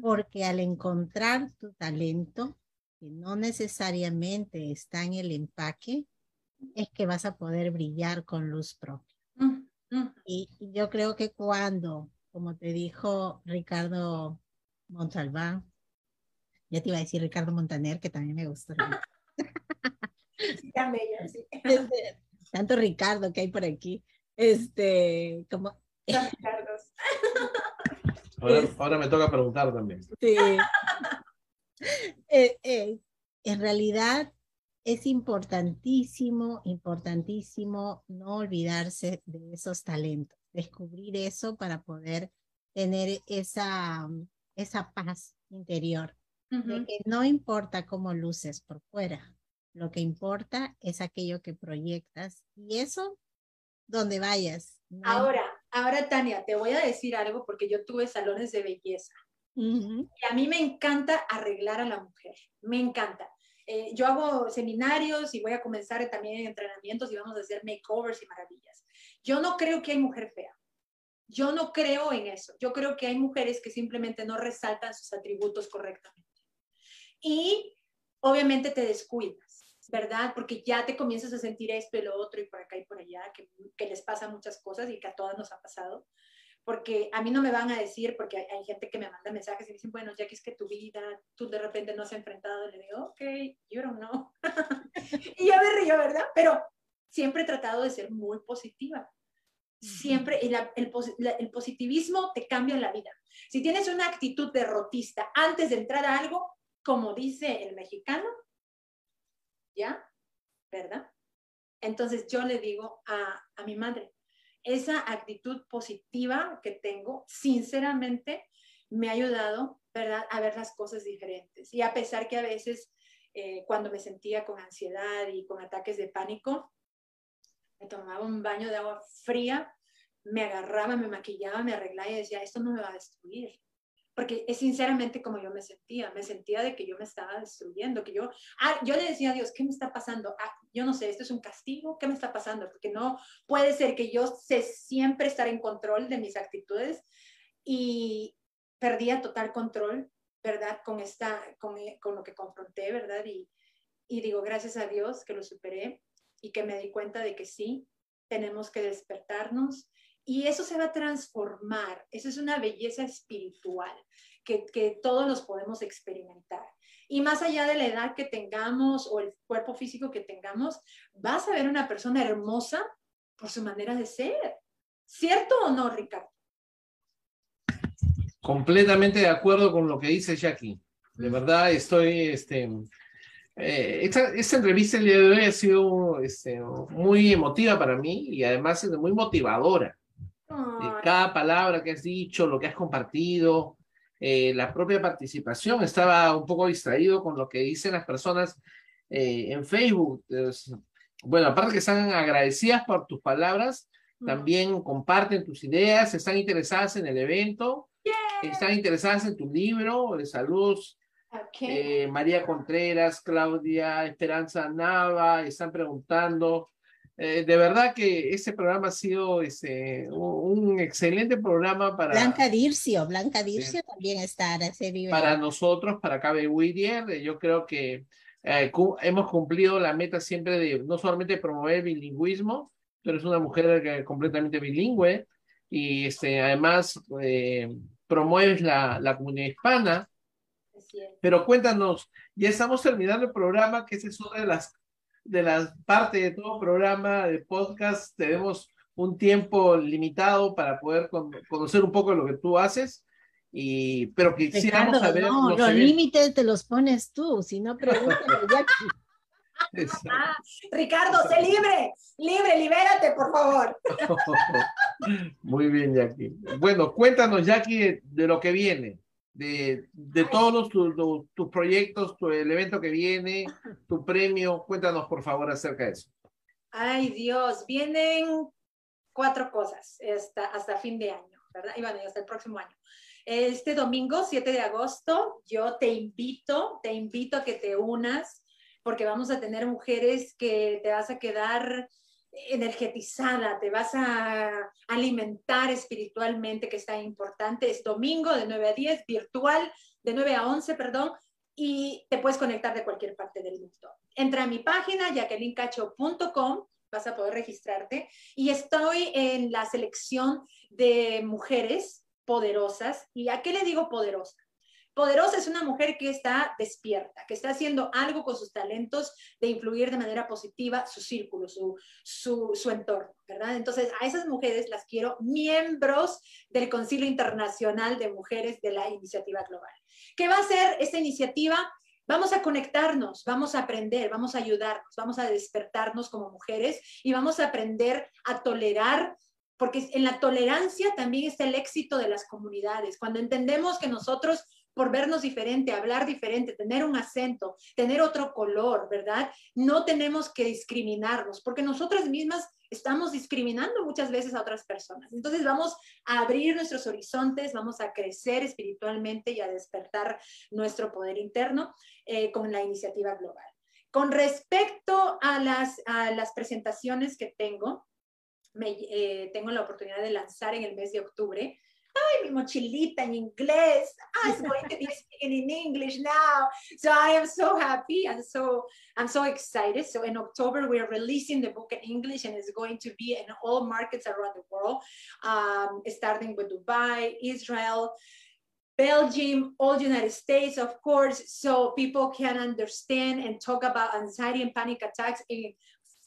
A: porque al encontrar tu talento, que no necesariamente está en el empaque, es que vas a poder brillar con luz propia. Mm, mm. Y, yo creo que cuando, como te dijo Ricardo Montalbán, ya te iba a decir Ricardo Montaner, que también me gustó. Tanto Ricardo que hay por aquí. Este, como.
B: Ahora, ahora, me toca preguntar también.
A: Sí. Eh, eh, en realidad es importantísimo, importantísimo no olvidarse de esos talentos, descubrir eso para poder tener esa, esa paz interior, de que no importa cómo luces por fuera, lo que importa es aquello que proyectas y eso donde vayas.
D: Ahora, ahora Tania, te voy a decir algo porque yo tuve salones de belleza y a mí me encanta arreglar a la mujer, me encanta. Eh, yo hago seminarios y voy a comenzar también entrenamientos y vamos a hacer makeovers y maravillas. Yo no creo que hay mujer fea. Yo no creo en eso. Yo creo que hay mujeres que simplemente no resaltan sus atributos correctamente. Y obviamente te descuidas, ¿verdad? Porque ya te comienzas a sentir esto y lo otro y por acá y por allá, que, que les pasa muchas cosas y que a todas nos ha pasado porque a mí no me van a decir, porque hay, gente que me manda mensajes y dicen, bueno, ya que es que tu vida, tú de repente no has enfrentado, y le digo, ok, you don't know. y ya me río, ¿verdad? Pero siempre he tratado de ser muy positiva. Siempre, el, el, el positivismo te cambia la vida. Si tienes una actitud derrotista antes de entrar a algo, como dice el mexicano, ¿ya? ¿Verdad? Entonces yo le digo a, a mi madre, esa actitud positiva que tengo, sinceramente, me ha ayudado, ¿verdad?, a ver las cosas diferentes. Y a pesar que a veces, eh, cuando me sentía con ansiedad y con ataques de pánico, me tomaba un baño de agua fría, me agarraba, me maquillaba, me arreglaba y decía, esto no me va a destruir porque es sinceramente como yo me sentía, me sentía de que yo me estaba destruyendo, que yo, ah, yo le decía a Dios, ¿qué me está pasando? Ah, yo no sé, esto es un castigo, ¿qué me está pasando? Porque no puede ser que yo sé siempre estar en control de mis actitudes y perdía total control, ¿verdad? Con, esta, con, con lo que confronté, ¿verdad? Y digo, gracias a Dios que lo superé y que me di cuenta de que sí, tenemos que despertarnos y eso se va a transformar. Eso es una belleza espiritual que, que todos los podemos experimentar. Y más allá de la edad que tengamos o el cuerpo físico que tengamos, vas a ver una persona hermosa por su manera de ser. ¿Cierto o no, Ricardo?
B: Completamente de acuerdo con lo que dice Jackie. De verdad estoy este, Eh, esta, esta, entrevista el día de hoy ha sido este, muy emotiva para mí y además es muy motivadora. Cada palabra que has dicho, lo que has compartido, eh, la propia participación. Estaba un poco distraído con lo que dicen las personas eh, en Facebook. bueno, aparte que están agradecidas por tus palabras, también comparten tus ideas, están interesadas en el evento, están interesadas en tu libro. Saludos. Eh, María Contreras, Claudia Esperanza Nava, están preguntando. Eh, de verdad que ese programa ha sido ese, un, excelente programa para...
A: Blanca Dircio, Blanca Dircio también está
B: Para nosotros, para KB Whittier, eh, yo creo que hemos cumplido la meta siempre de no solamente promover el bilingüismo, pero es una mujer completamente bilingüe y este, además promueves la, la comunidad hispana. Pero cuéntanos, ya estamos terminando el programa, que es una de las, de las partes de todo programa de podcast. Tenemos un tiempo limitado para poder conocer un poco de lo que tú haces. Y, pero quisiéramos saber.
A: No, los límites te los pones tú, si no, pregúntale
D: Ah, Ricardo, sé libre, libre, libérate, por favor.
B: Muy bien, Jackie. Bueno, cuéntanos, Jackie, de, lo que viene, de, de todos tus, tus, proyectos, tu, el evento que viene, tu premio. Cuéntanos, por favor, acerca de eso.
D: Ay, Dios, vienen cuatro cosas hasta, hasta fin de año, ¿verdad? Y bueno, hasta el próximo año. Este domingo, 7 de agosto, yo te invito, te invito a que te unas porque vamos a tener mujeres que te vas a quedar energetizada, te vas a alimentar espiritualmente, que está importante. Es domingo de 9 a 10, virtual de 9 a 11, perdón, y te puedes conectar de cualquier parte del mundo. Entra a mi página, jacquelinecacho.com, vas a poder registrarte, y estoy en la selección de mujeres poderosas. ¿Y a qué le digo poderosa? Poderosa es una mujer que está despierta, que está haciendo algo con sus talentos de influir de manera positiva su círculo, su, su, entorno, ¿verdad? Entonces, a esas mujeres las quiero miembros del Concilio Internacional de Mujeres de la Iniciativa Global. ¿Qué va a hacer esta iniciativa? Vamos a conectarnos, vamos a aprender, vamos a ayudarnos, vamos a despertarnos como mujeres y vamos a aprender a tolerar porque en la tolerancia también está el éxito de las comunidades. Cuando entendemos que nosotros por vernos diferente, hablar diferente, tener un acento, tener otro color, ¿verdad? No tenemos que discriminarnos, porque nosotras mismas estamos discriminando muchas veces a otras personas. Entonces vamos a abrir nuestros horizontes, vamos a crecer espiritualmente y a despertar nuestro poder interno eh, con la iniciativa global. Con respecto a las, presentaciones que tengo, me, eh, tengo la oportunidad de lanzar en el mes de octubre ay, mi mochilita en inglés. I'm going to be speaking in English now. So I am so happy and so I'm so excited. So in October, we are releasing the book in English and it's going to be in all markets around the world, um, starting with Dubai, Israel, Belgium, all United States, of course, so people can understand and talk about anxiety and panic attacks and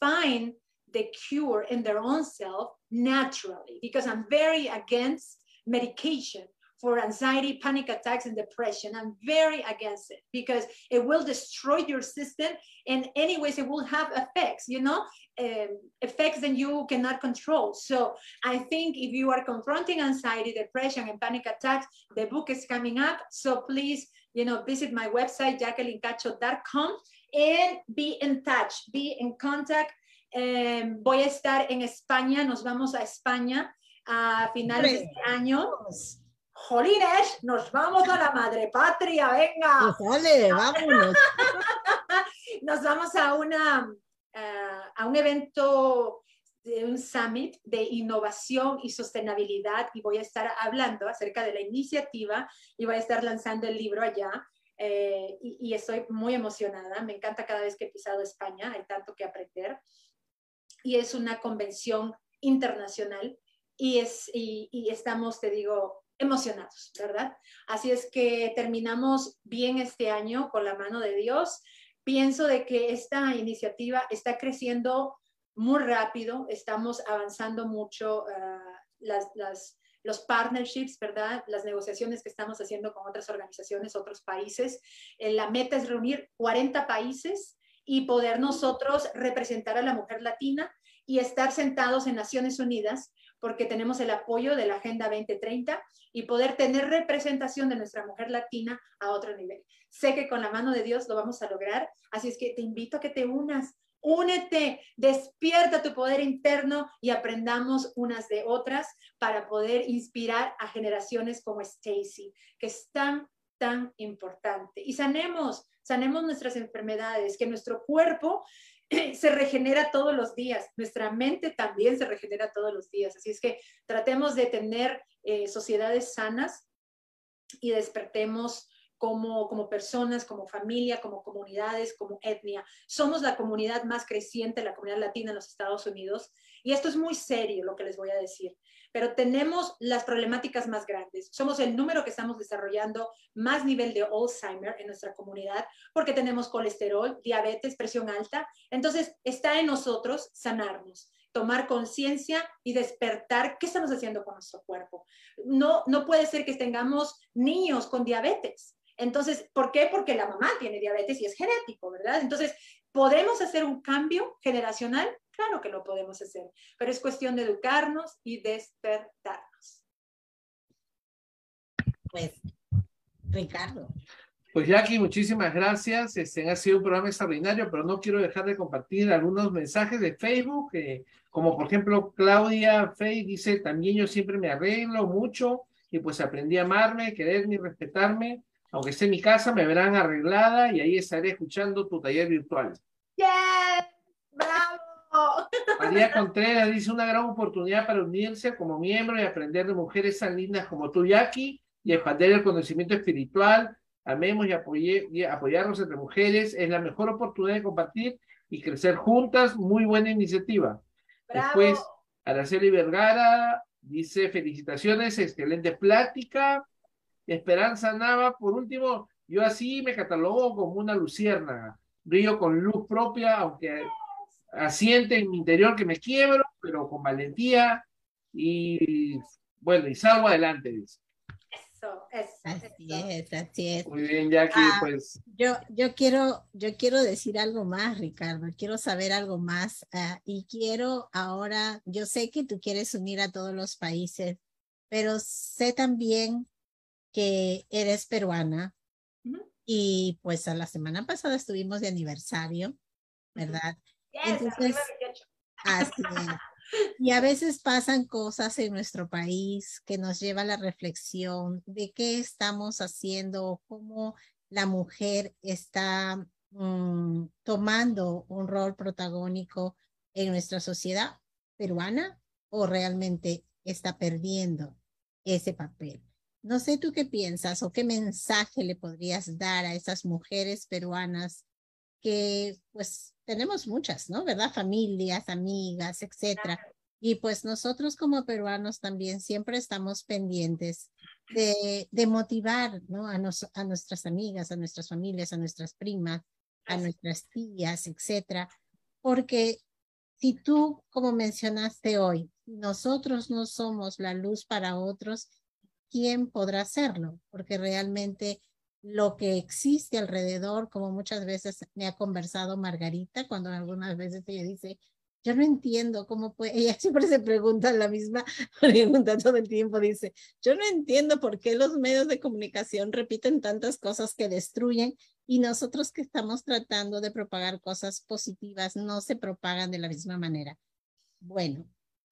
D: find the cure in their own self naturally because I'm very against medication for anxiety, panic attacks, and depression. I'm very against it because it will destroy your system. And anyways, it will have effects, you know, um, effects that you cannot control. So I think if you are confronting anxiety, depression, and panic attacks, the book is coming up. So please, you know, visit my website, jacquelinecacho.com and be in touch, be in contact. Um, voy a estar en España, nos vamos a España a finales de este año. Jolines, nos vamos a la madre patria, venga.
A: Pues vámonos.
D: nos vamos a, una, eh, a un evento de un summit de innovación y sostenibilidad y voy a estar hablando acerca de la iniciativa y voy a estar lanzando el libro allá. Eh, y, y, estoy muy emocionada. Me encanta cada vez que he pisado España, hay tanto que aprender. Y es una convención internacional y, es, y, estamos, te digo, emocionados, ¿verdad? Así es que terminamos bien este año con la mano de Dios. Pienso de que esta iniciativa está creciendo muy rápido, estamos avanzando mucho, ah, las, las, los partnerships, ¿verdad? Las negociaciones que estamos haciendo con otras organizaciones, otros países. Eh, la meta es reunir 40 países y poder nosotros representar a la mujer latina y estar sentados en Naciones Unidas porque tenemos el apoyo de la Agenda 2030 y poder tener representación de nuestra mujer latina a otro nivel. Sé que con la mano de Dios lo vamos a lograr, así es que te invito a que te unas, únete, despierta tu poder interno y aprendamos unas de otras para poder inspirar a generaciones como Stacy, que es tan, tan importante. Y sanemos, sanemos nuestras enfermedades, que nuestro cuerpo se regenera todos los días, nuestra mente también se regenera todos los días. Así es que tratemos de tener eh, sociedades sanas y despertemos como, como personas, como familia, como comunidades, como etnia. Somos la comunidad más creciente, la comunidad latina en los Estados Unidos. Y esto es muy serio lo que les voy a decir pero tenemos las problemáticas más grandes. Somos el número que estamos desarrollando más nivel de Alzheimer en nuestra comunidad porque tenemos colesterol, diabetes, presión alta. Entonces, está en nosotros sanarnos tomar conciencia y despertar qué estamos haciendo con nuestro cuerpo. No, no puede ser que tengamos niños con diabetes. Entonces, ¿por qué? Porque la mamá tiene diabetes y es genético, ¿verdad? Entonces, ¿podemos hacer un cambio generacional? Claro que lo podemos hacer, pero es cuestión de educarnos y despertarnos.
A: Pues, Ricardo.
B: Pues Jackie, muchísimas gracias. Este ha sido un programa extraordinario, pero no quiero dejar de compartir algunos mensajes de Facebook, como por ejemplo Claudia Fey dice, también yo siempre me arreglo mucho y pues aprendí a amarme, quererme y respetarme. Aunque esté en mi casa, me verán arreglada y ahí estaré escuchando tu taller virtual.
D: ¡Yes! ¡Bravo!
B: María Contreras dice una gran oportunidad para unirse como miembro y aprender de mujeres tan lindas como tú, Jackie, y expandir el conocimiento espiritual. Amemos y, apoye, y apoyarnos entre mujeres. Es la mejor oportunidad de compartir y crecer juntas. Muy buena iniciativa. Después, Araceli Vergara dice felicitaciones, excelente plática. Esperanza Nava, por último, yo así me catalogo como una luciérnaga. Brillo con luz propia, aunque asiente en mi interior que me quiebro, pero con valentía y bueno, y salgo adelante, dice.
D: Eso, eso.
A: Así es, así es.
B: Muy bien, Jackie,
A: Ah,
B: pues
A: Yo, yo, quiero, yo quiero decir algo más, Ricardo. Quiero saber algo más. ah, y quiero ahora, yo sé que tú quieres unir a todos los países, pero sé también que eres peruana.
D: Ujú.
A: Y pues a la semana pasada estuvimos de aniversario, ¿verdad?
D: Yes,
A: Entonces-
D: arriba 28.
A: Así es. Y a veces pasan cosas en nuestro país que nos lleva a la reflexión de qué estamos haciendo, cómo la mujer está mm, tomando un rol protagónico en nuestra sociedad peruana o realmente está perdiendo ese papel. No sé tú qué piensas o qué mensaje le podrías dar a esas mujeres peruanas que pues tenemos muchas, ¿no? ¿Verdad? Familias, amigas, etcétera. Y pues nosotros como peruanos también siempre estamos pendientes de, de motivar, ¿no? A, nos- a nuestras amigas, a nuestras familias, a nuestras primas, a nuestras tías, etcétera. Porque si tú, como mencionaste hoy, nosotros no somos la luz para otros, ¿quién podrá hacerlo? Porque realmente lo que existe alrededor, como muchas veces me ha conversado Margarita, cuando algunas veces ella dice, yo no entiendo cómo puede, ella siempre se pregunta la misma pregunta todo el tiempo, dice, yo no entiendo por qué los medios de comunicación repiten tantas cosas que destruyen y nosotros que estamos tratando de propagar cosas positivas no se propagan de la misma manera. Bueno,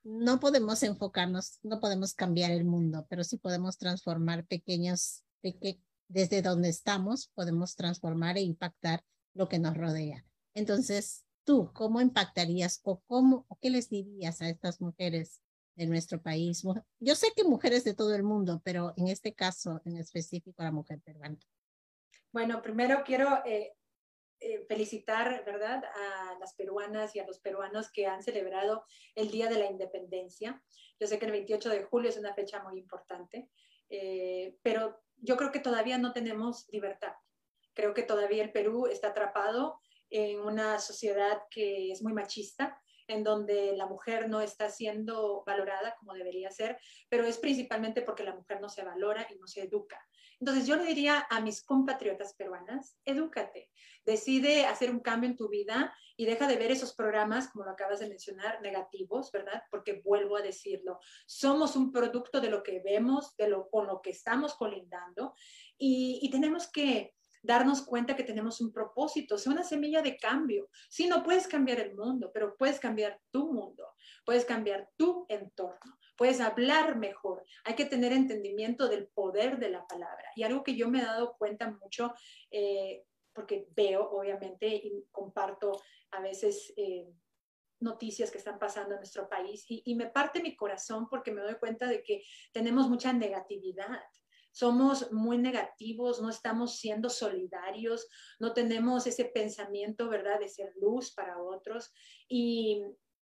A: no podemos enfocarnos, no podemos cambiar el mundo, pero sí podemos transformar pequeños, peque- desde donde estamos, podemos transformar e impactar lo que nos rodea. Entonces, tú, ¿cómo impactarías o cómo, o qué les dirías a estas mujeres de nuestro país? Yo sé que mujeres de todo el mundo, pero en este caso en específico a la mujer peruana.
D: Bueno, primero quiero eh, eh, felicitar, ¿verdad?, a las peruanas y a los peruanos que han celebrado el Día de la Independencia. Yo sé que el 28 de julio es una fecha muy importante, eh, pero yo creo que todavía no tenemos libertad. Creo que todavía el Perú está atrapado en una sociedad que es muy machista. En donde la mujer no está siendo valorada como debería ser, pero es principalmente porque la mujer no se valora y no se educa. Entonces yo le diría a mis compatriotas peruanas, edúcate, decide hacer un cambio en tu vida y deja de ver esos programas, como lo acabas de mencionar, negativos, ¿verdad? Porque vuelvo a decirlo, somos un producto de lo que vemos, de lo con lo que estamos colindando y, y tenemos que darnos cuenta que tenemos un propósito, sea una semilla de cambio. Sí, no puedes cambiar el mundo, pero puedes cambiar tu mundo, puedes cambiar tu entorno puedes hablar mejor. Hay que tener entendimiento del poder de la palabra. Y algo que yo me he dado cuenta mucho, eh, porque veo, obviamente, y comparto a veces eh, noticias que están pasando en nuestro país, y me parte mi corazón porque me doy cuenta de que tenemos mucha negatividad somos muy negativos, no estamos siendo solidarios, no tenemos ese pensamiento, ¿verdad?, de ser luz para otros. Y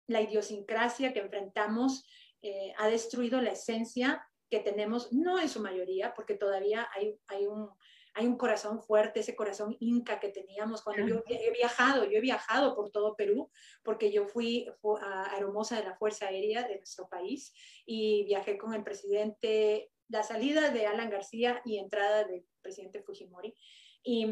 D: la idiosincrasia que enfrentamos eh, ha destruido la esencia que tenemos, no en su mayoría, porque todavía hay, hay, un, hay un corazón fuerte, ese corazón inca que teníamos cuando yo he viajado, yo he viajado por todo Perú, porque yo fui a Hermosa de la Fuerza Aérea de nuestro país y viajé con el presidente, la salida de Alan García y entrada del presidente Fujimori. Y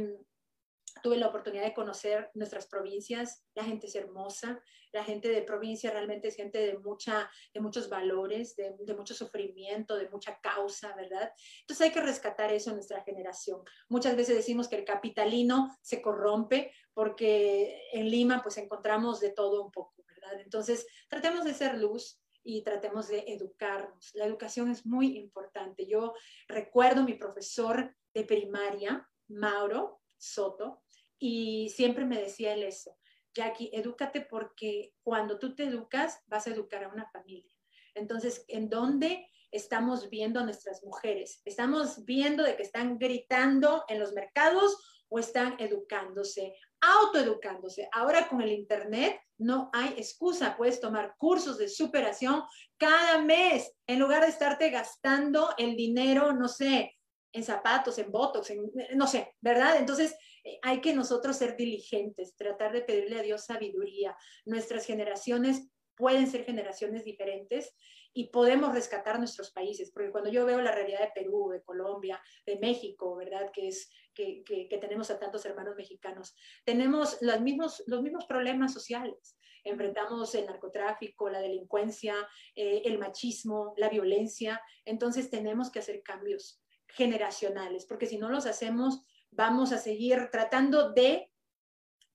D: tuve la oportunidad de conocer nuestras provincias, la gente es hermosa, la gente de provincia realmente es gente de, mucha, de muchos valores, de, mucho sufrimiento, de mucha causa, ¿verdad? Entonces hay que rescatar eso en nuestra generación. Muchas veces decimos que el capitalino se corrompe porque en Lima pues encontramos de todo un poco, ¿verdad? Entonces tratemos de ser luz, y tratemos de educarnos. La educación es muy importante. Yo recuerdo mi profesor de primaria, Mauro, Soto, y siempre me decía él eso, Jackie, edúcate porque cuando tú te educas vas a educar a una familia. Entonces, ¿en dónde estamos viendo a nuestras mujeres? ¿Estamos viendo de que están gritando en los mercados o están educándose, autoeducándose? Ahora con el Internet no hay excusa, puedes tomar cursos de superación cada mes en lugar de estarte gastando el dinero, no sé, en zapatos, en botox, en, no sé, ¿verdad? Entonces, eh, hay que nosotros ser diligentes, tratar de pedirle a Dios sabiduría. Nuestras generaciones pueden ser generaciones diferentes y podemos rescatar nuestros países, porque cuando yo veo la realidad de Perú, de Colombia, de México, ¿verdad? Que es que, tenemos a tantos hermanos mexicanos, tenemos los mismos, los mismos problemas sociales. Enfrentamos el narcotráfico, la delincuencia, eh, el machismo, la violencia. Entonces tenemos que hacer cambios generacionales, porque si no los hacemos, vamos a seguir tratando de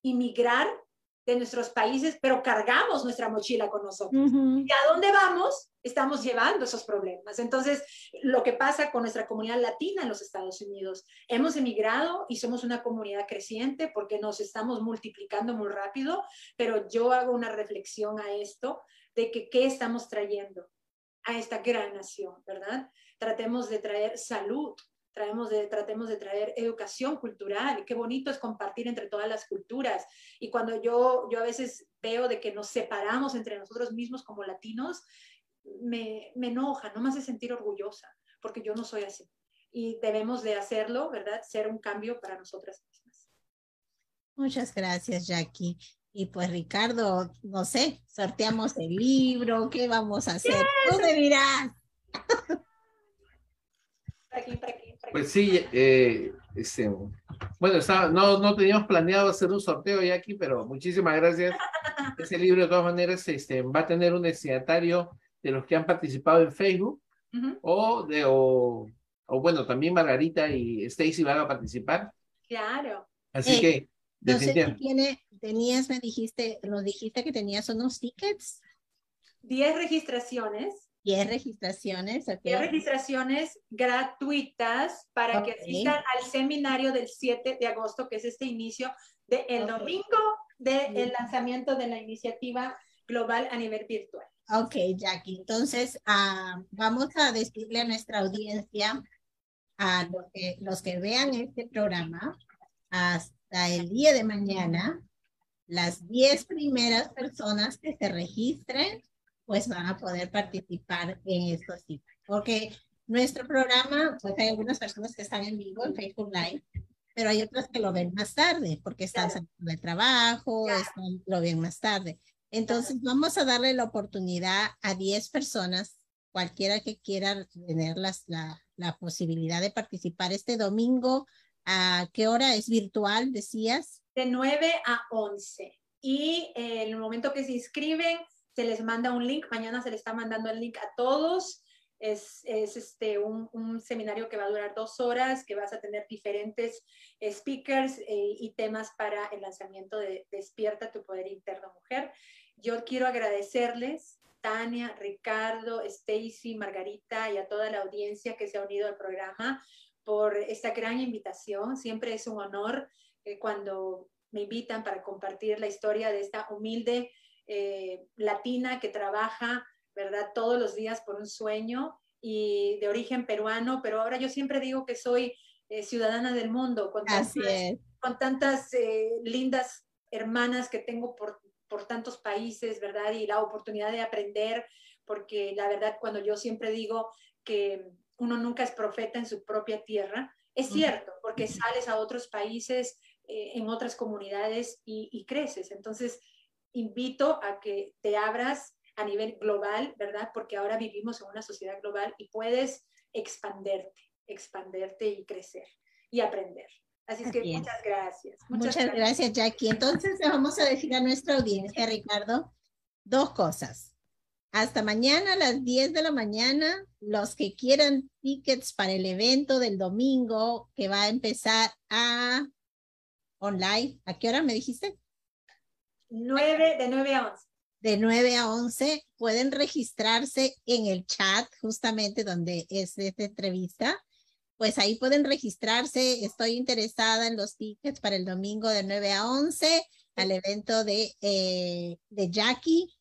D: inmigrar de nuestros países, pero cargamos nuestra mochila con nosotros. ¿Y a dónde vamos? Estamos llevando esos problemas. Entonces, lo que pasa con nuestra comunidad latina en los Estados Unidos, hemos emigrado y somos una comunidad creciente porque nos estamos multiplicando muy rápido, pero yo hago una reflexión a esto de que qué estamos trayendo a esta gran nación, ¿verdad? Tratemos de traer salud, traemos de, tratemos de traer educación cultural. Qué bonito es compartir entre todas las culturas. Y cuando yo, yo a veces veo de que nos separamos entre nosotros mismos como latinos, me, me enoja, no me hace sentir orgullosa, porque yo no soy así. Y debemos de hacerlo, ¿verdad? Ser un cambio para nosotras mismas.
A: Muchas gracias, Jackie. Y pues Ricardo, no sé, sorteamos el libro, ¿qué vamos a hacer? Tú me dirás.
B: aquí, aquí. Pues sí, eh, este, bueno, no, no teníamos planeado hacer un sorteo ya aquí, pero muchísimas gracias. Ese libro de todas maneras este, va a tener un destinatario de los que han participado en Facebook o de o, o, bueno, también Margarita y Stacy van a participar.
D: Claro.
A: Así que no sé tiene, tenías, me dijiste, nos dijiste que tenías unos tickets.
D: Diez registraciones
A: 10 registraciones.
D: 10 registraciones gratuitas para que asistan al seminario del 7 de agosto, que es este inicio del domingo del lanzamiento de la iniciativa global a nivel virtual.
A: Ok, Jackie. Entonces, uh, vamos a decirle a nuestra audiencia, a los que, los que vean este programa, hasta el día de mañana, las 10 primeras personas que se registren pues van a poder participar en estos sitios. Porque nuestro programa, pues hay algunas personas que están en vivo en Facebook Live, pero hay otras que lo ven más tarde, porque están saliendo de trabajo, están, lo ven más tarde. Entonces vamos a darle la oportunidad a 10 personas, cualquiera que quiera tener las, la, la posibilidad de participar este domingo. ¿A qué hora es virtual, decías?
D: De 9 a 11. Y en el momento que se inscriben, se les manda un link. Mañana se les está mandando el link a todos. Es, es este, un, un, seminario que va a durar dos horas, que vas a tener diferentes speakers eh, y temas para el lanzamiento de Despierta tu Poder Interno Mujer. Yo quiero agradecerles, Tania, Ricardo, Stacy, Margarita y a toda la audiencia que se ha unido al programa por esta gran invitación. Siempre es un honor eh, cuando me invitan para compartir la historia de esta humilde eh, latina que trabaja, ¿verdad? Todos los días por un sueño y de origen peruano, pero ahora yo siempre digo que soy eh, ciudadana del mundo, con tantas, con tantas eh, lindas hermanas que tengo por, por tantos países, ¿verdad? Y la oportunidad de aprender, porque la verdad cuando yo siempre digo que uno nunca es profeta en su propia tierra, es cierto, porque sales a otros países, eh, en otras comunidades y, y, creces. Entonces, invito a que te abras a nivel global, ¿verdad? Porque ahora vivimos en una sociedad global y puedes expanderte, expanderte y crecer y aprender. Así es que Bien. muchas gracias.
A: Muchas, muchas gracias. gracias, Jackie. Entonces, le vamos a decir a nuestra audiencia, Ricardo, dos cosas. Hasta mañana a las 10 de la mañana, los que quieran tickets para el evento del domingo que va a empezar a online. ¿A qué hora me dijiste?
D: 9, de 9 a 11
A: de 9 a 11. Pueden registrarse en el chat justamente donde es esta entrevista. Pues ahí pueden registrarse. Estoy interesada en los tickets para el domingo de 9 a 11 al evento de, eh, de Jackie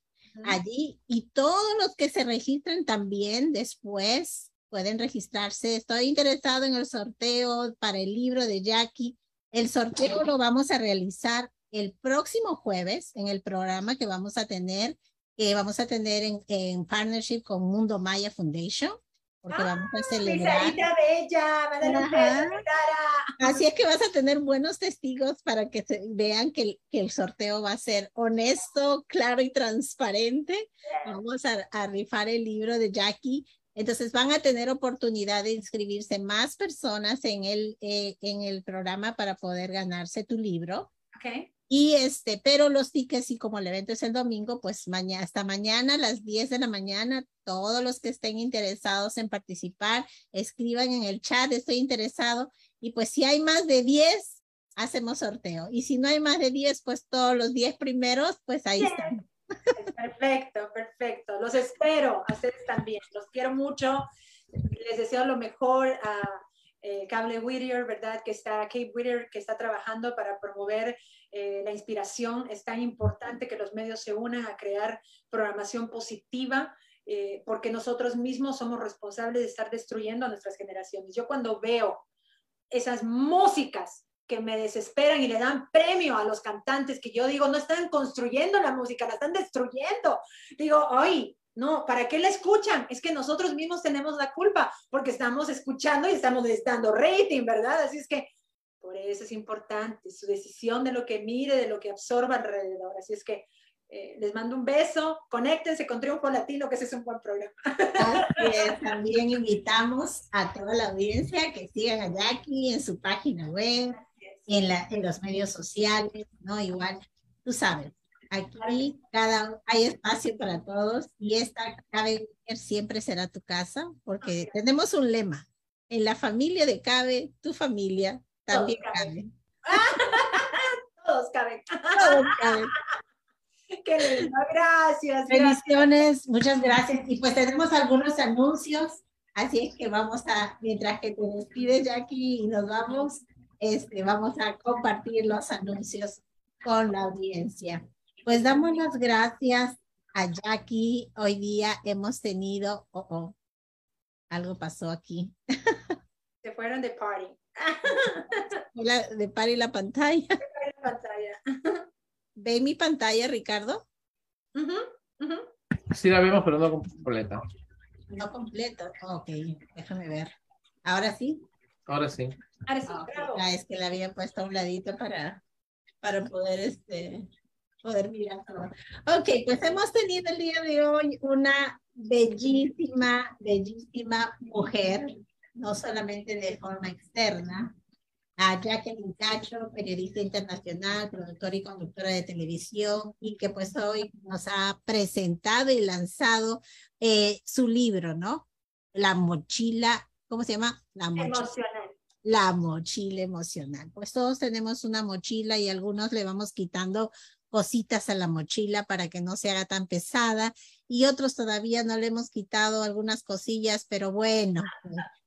A: allí. Y todos los que se registren también después pueden registrarse. Estoy interesado en el sorteo para el libro de Jackie. El sorteo lo vamos a realizar el próximo jueves en el programa que vamos a tener, que vamos a tener en, en partnership con Mundo Maya Foundation, porque ah, vamos a celebrar.
D: Bella,
A: Así es que vas a tener buenos testigos para que se vean que el, que el sorteo va a ser honesto, claro y transparente. Vamos a, a rifar el libro de Jackie entonces van a tener oportunidad de inscribirse más personas en el, eh, en el programa para poder ganarse tu libro.
D: Okay.
A: Y este, pero los tickets y como el evento es el domingo, pues mañana, hasta mañana a las 10 de la mañana, todos los que estén interesados en participar, escriban en el chat, estoy interesado. Y pues si hay más de 10, hacemos sorteo. Y si no hay más de 10, pues todos los 10 primeros, pues ahí están.
D: Perfecto, perfecto. Los espero, a ustedes también. Los quiero mucho. Les deseo lo mejor a eh, Cable Whittier, ¿verdad? Que está, Kate Whittier, que está trabajando para promover eh, la inspiración. Es tan importante que los medios se unan a crear programación positiva, eh, porque nosotros mismos somos responsables de estar destruyendo a nuestras generaciones. Yo cuando veo esas músicas que me desesperan y le dan premio a los cantantes que yo digo, no están construyendo la música, la están destruyendo. Digo, hoy no, ¿para qué la escuchan? Es que nosotros mismos tenemos la culpa porque estamos escuchando y estamos dando rating, ¿verdad? Así es que por eso es importante su decisión de lo que mire, de lo que absorba alrededor. Así es que eh, les mando un beso, conéctense con Triunfo Latino, que ese es un buen programa.
A: Así es, también invitamos a toda la audiencia que sigan a Jackie en su página web, en, la, en los medios sociales, ¿no? Igual, tú sabes, Aquí cada, hay espacio para todos y esta Cabe siempre será tu casa porque tenemos un lema. En la familia de Cabe, tu familia también cabe.
D: Todos caben. Todos caben. Qué lindo, gracias.
A: Bendiciones, muchas gracias. Y pues tenemos algunos anuncios, así es que vamos a, mientras que te despides Jackie y nos vamos, este, vamos a compartir los anuncios con la audiencia. Pues damos las gracias a Jackie. Hoy día hemos tenido, oh, oh, algo pasó aquí.
D: Se fueron de party.
A: La, de party la pantalla. De party la pantalla. ¿Ve mi pantalla, Ricardo?
B: Uh -huh, uh -huh. Sí la vemos, pero no completa.
A: No completo. Ok, déjame ver. ¿Ahora sí?
B: Ahora sí.
D: Ahora sí, okay.
A: ah, es que la había puesto a un ladito para, para poder este, poder mirar todo. Ok, pues hemos tenido el día de hoy una bellísima, bellísima mujer, no solamente de forma externa, a Jacqueline Cacho, periodista internacional, productora y conductora de televisión, y que pues hoy nos ha presentado y lanzado eh, su libro, ¿no? La mochila, ¿cómo se llama?
D: La mochila. Emocional.
A: La mochila emocional. Pues todos tenemos una mochila y algunos le vamos quitando cositas a la mochila para que no se haga tan pesada y otros todavía no le hemos quitado algunas cosillas, pero bueno,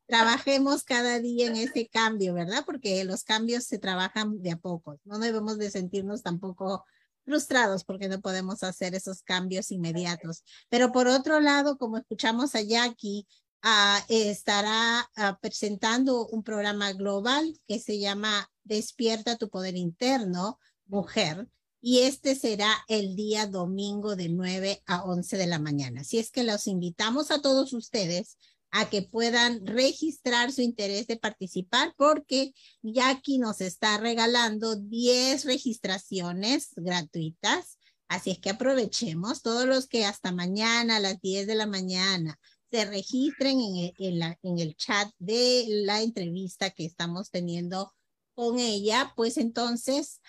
A: trabajemos cada día en ese cambio, ¿verdad? Porque los cambios se trabajan de a poco. No debemos de sentirnos tampoco frustrados porque no podemos hacer esos cambios inmediatos. Pero por otro lado, como escuchamos a Jackie, uh, estará uh, presentando un programa global que se llama Despierta tu poder interno, mujer. Y este será el día domingo de 9 a 11 de la mañana. Así es que los invitamos a todos ustedes a que puedan registrar su interés de participar porque Jackie nos está regalando 10 registraciones gratuitas. Así es que aprovechemos todos los que hasta mañana a las 10 de la mañana se registren en el, en el chat de la entrevista que estamos teniendo con ella, pues entonces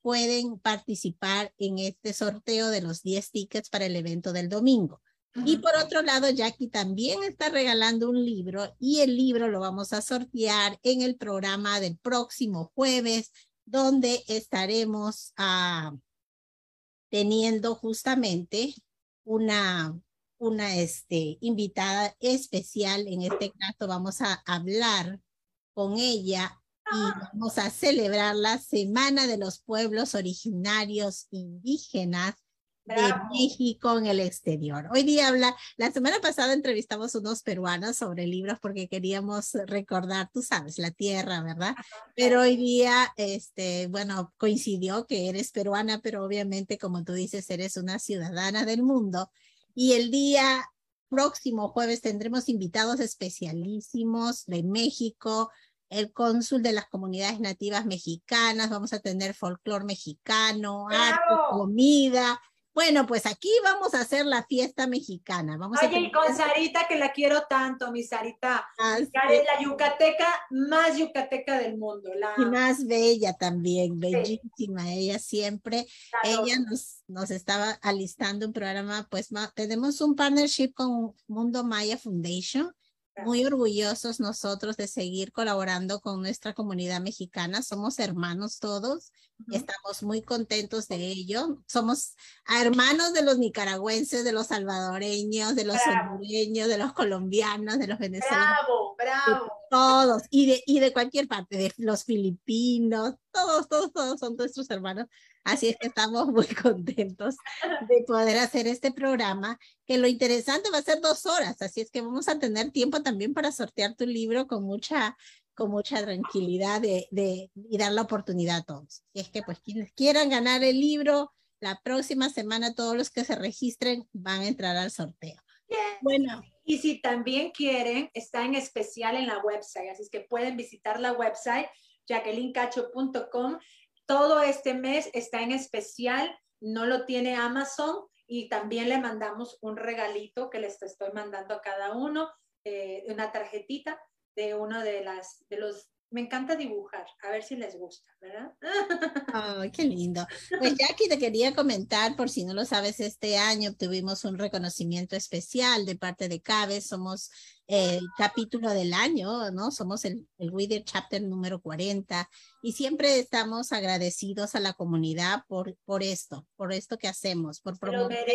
A: pueden participar en este sorteo de los 10 tickets para el evento del domingo. Y por otro lado, Jackie también está regalando un libro y el libro lo vamos a sortear en el programa del próximo jueves, donde estaremos ah, teniendo justamente una, una este, invitada especial. En este caso vamos a hablar con ella y vamos a celebrar la Semana de los Pueblos Originarios Indígenas de México en el exterior. Hoy día habla, la semana pasada entrevistamos unos peruanos sobre libros porque queríamos recordar, tú sabes, la tierra, ¿verdad? Pero hoy día, este, bueno, coincidió que eres peruana, pero obviamente, como tú dices, eres una ciudadana del mundo. Y el día próximo jueves tendremos invitados especialísimos de México, el cónsul de las comunidades nativas mexicanas, vamos a tener folclore mexicano, arte, comida, bueno, pues aquí vamos a hacer la fiesta mexicana. Vamos
D: Oye, y con Sarita, que la quiero tanto, mi Sarita. Ah, es la yucateca más yucateca del mundo. La...
A: Y más bella también, bellísima ella siempre. Ella nos, nos estaba alistando un programa, pues tenemos un partnership con Mundo Maya Foundation muy orgullosos nosotros de seguir colaborando con nuestra comunidad mexicana. Somos hermanos todos. Estamos muy contentos de ello. Somos hermanos de los nicaragüenses, de los salvadoreños, de los hondureños, de los colombianos, de los venezolanos.
D: Bravo, bravo.
A: todos. Y de, y de cualquier parte, de los filipinos. Todos, todos, todos son nuestros hermanos. Así es que estamos muy contentos de poder hacer este programa, que lo interesante va a ser dos horas, así es que vamos a tener tiempo también para sortear tu libro con mucha, con mucha tranquilidad de, de, y dar la oportunidad a todos. Y es que pues quienes quieran ganar el libro, la próxima semana todos los que se registren van a entrar al sorteo.
D: Bueno. Y si también quieren, está en especial en la website, así es que pueden visitar la website jacquelinecacho.com todo este mes está en especial, no lo tiene Amazon y también le mandamos un regalito que les estoy mandando a cada uno, eh, una tarjetita de uno de las de los me encanta dibujar, a ver si les gusta, ¿verdad?
A: Qué lindo. Pues Jackie te quería comentar, por si no lo sabes, este año tuvimos un reconocimiento especial de parte de CABE, somos el capítulo del año, ¿no? Somos el, el Reader Chapter número 40 y siempre estamos agradecidos a la comunidad por, por esto, por esto que hacemos, por
D: promover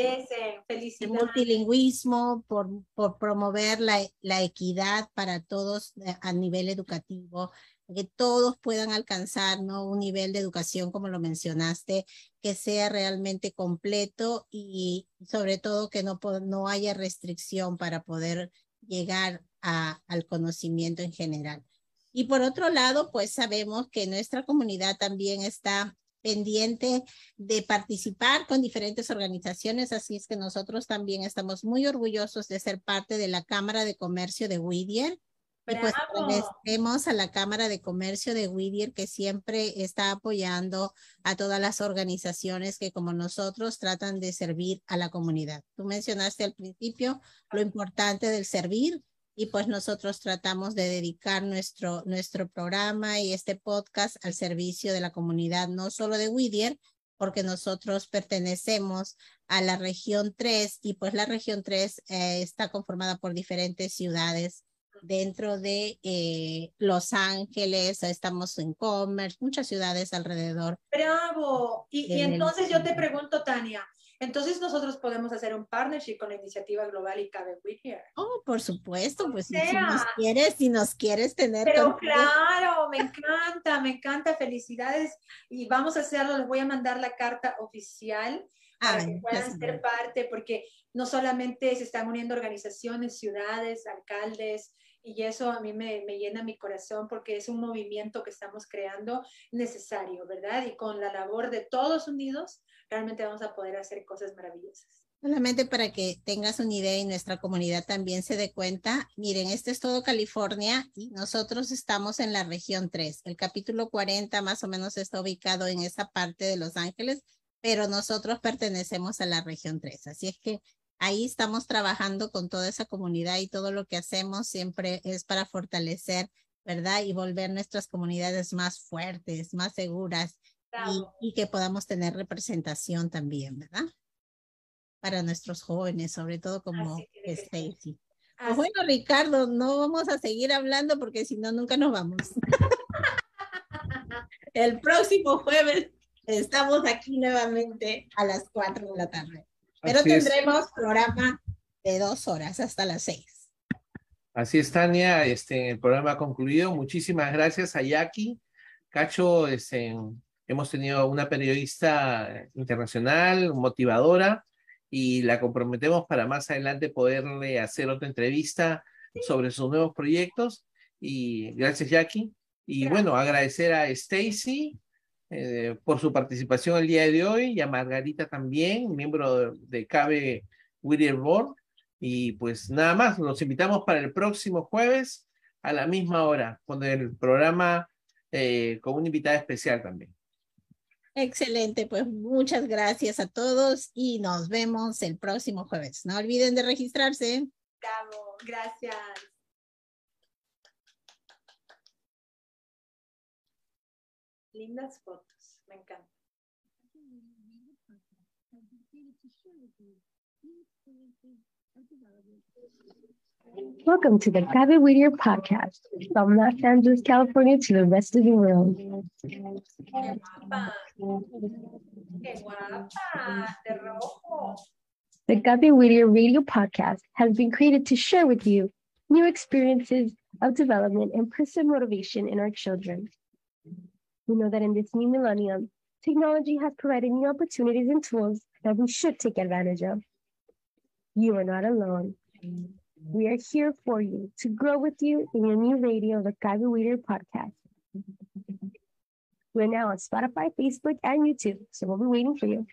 D: el
A: multilingüismo, por, por promover la, la equidad para todos eh, a nivel educativo, que todos puedan alcanzar ¿no? un nivel de educación, como lo mencionaste, que sea realmente completo y sobre todo que no, no haya restricción para poder llegar a, al conocimiento en general. Y por otro lado, pues sabemos que nuestra comunidad también está pendiente de participar con diferentes organizaciones, así es que nosotros también estamos muy orgullosos de ser parte de la Cámara de Comercio de Whittier. Y pues agradecemos a la Cámara de Comercio de Whittier que siempre está apoyando a todas las organizaciones que como nosotros tratan de servir a la comunidad. Tú mencionaste al principio lo importante del servir y pues nosotros tratamos de dedicar nuestro, nuestro programa y este podcast al servicio de la comunidad, no solo de Whittier, porque nosotros pertenecemos a la región 3 y pues la región 3 eh, está conformada por diferentes ciudades dentro de eh, Los Ángeles, estamos en Commerce, muchas ciudades alrededor.
D: Bravo. Y, y entonces yo te pregunto, Tania, entonces nosotros podemos hacer un partnership con la iniciativa global y cabe with here.
A: Oh, por supuesto, pues si nos quieres, si nos quieres tener.
D: Pero claro, me encanta, me encanta, felicidades. Y vamos a hacerlo, les voy a mandar la carta oficial para que puedan ser parte, porque no solamente se están uniendo organizaciones, ciudades, alcaldes, y eso a mí me, me, llena mi corazón porque es un movimiento que estamos creando necesario, ¿verdad? Y con la labor de todos unidos, realmente vamos a poder hacer cosas maravillosas.
A: Solamente para que tengas una idea y nuestra comunidad también se dé cuenta, miren, este es todo California y nosotros estamos en la región 3. El capítulo 40 más o menos está ubicado en esa parte de Los Ángeles, pero nosotros pertenecemos a la región 3. Así es que ahí estamos trabajando con toda esa comunidad y todo lo que hacemos siempre es para fortalecer, ¿verdad? Y volver nuestras comunidades más fuertes, más seguras y, que podamos tener representación también, ¿verdad? Para nuestros jóvenes, sobre todo como Stacy. Pues bueno, Ricardo, no vamos a seguir hablando porque si no, nunca nos vamos. El próximo jueves estamos aquí nuevamente a las 4 de la tarde. Pero tendremos programa de dos horas hasta las seis.
B: Así es, Tania. Este, el programa ha concluido. Muchísimas gracias a Jackie. Cacho, este, hemos tenido una periodista internacional, motivadora, y la comprometemos para más adelante poderle hacer otra entrevista sobre sus nuevos proyectos. Y gracias, Jackie. Y bueno, agradecer a Stacy eh, por su participación el día de hoy y a Margarita también, miembro de, CABE Whittier Board. Y pues nada más, los invitamos para el próximo jueves a la misma hora con el programa eh, con una invitada especial también.
A: Excelente, pues muchas gracias a todos y nos vemos el próximo jueves. No olviden de registrarse.
D: Gracias. Lindas fotos, me encanta.
F: Welcome to the Cabe Whittier podcast from Los Angeles, California to the rest of the world. The Cabe Whittier radio podcast has been created to share with you new experiences of development and personal motivation in our children. We know that in this new millennium, technology has provided new opportunities and tools that we should take advantage of. You are not alone. We are here for you to grow with you in your new radio, the Kaga Weeder podcast. We're now on Spotify, Facebook, and YouTube, so we'll be waiting for you.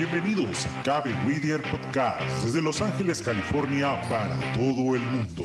G: Bienvenidos a Cabe Whittier Podcast desde Los Ángeles, California para todo el mundo.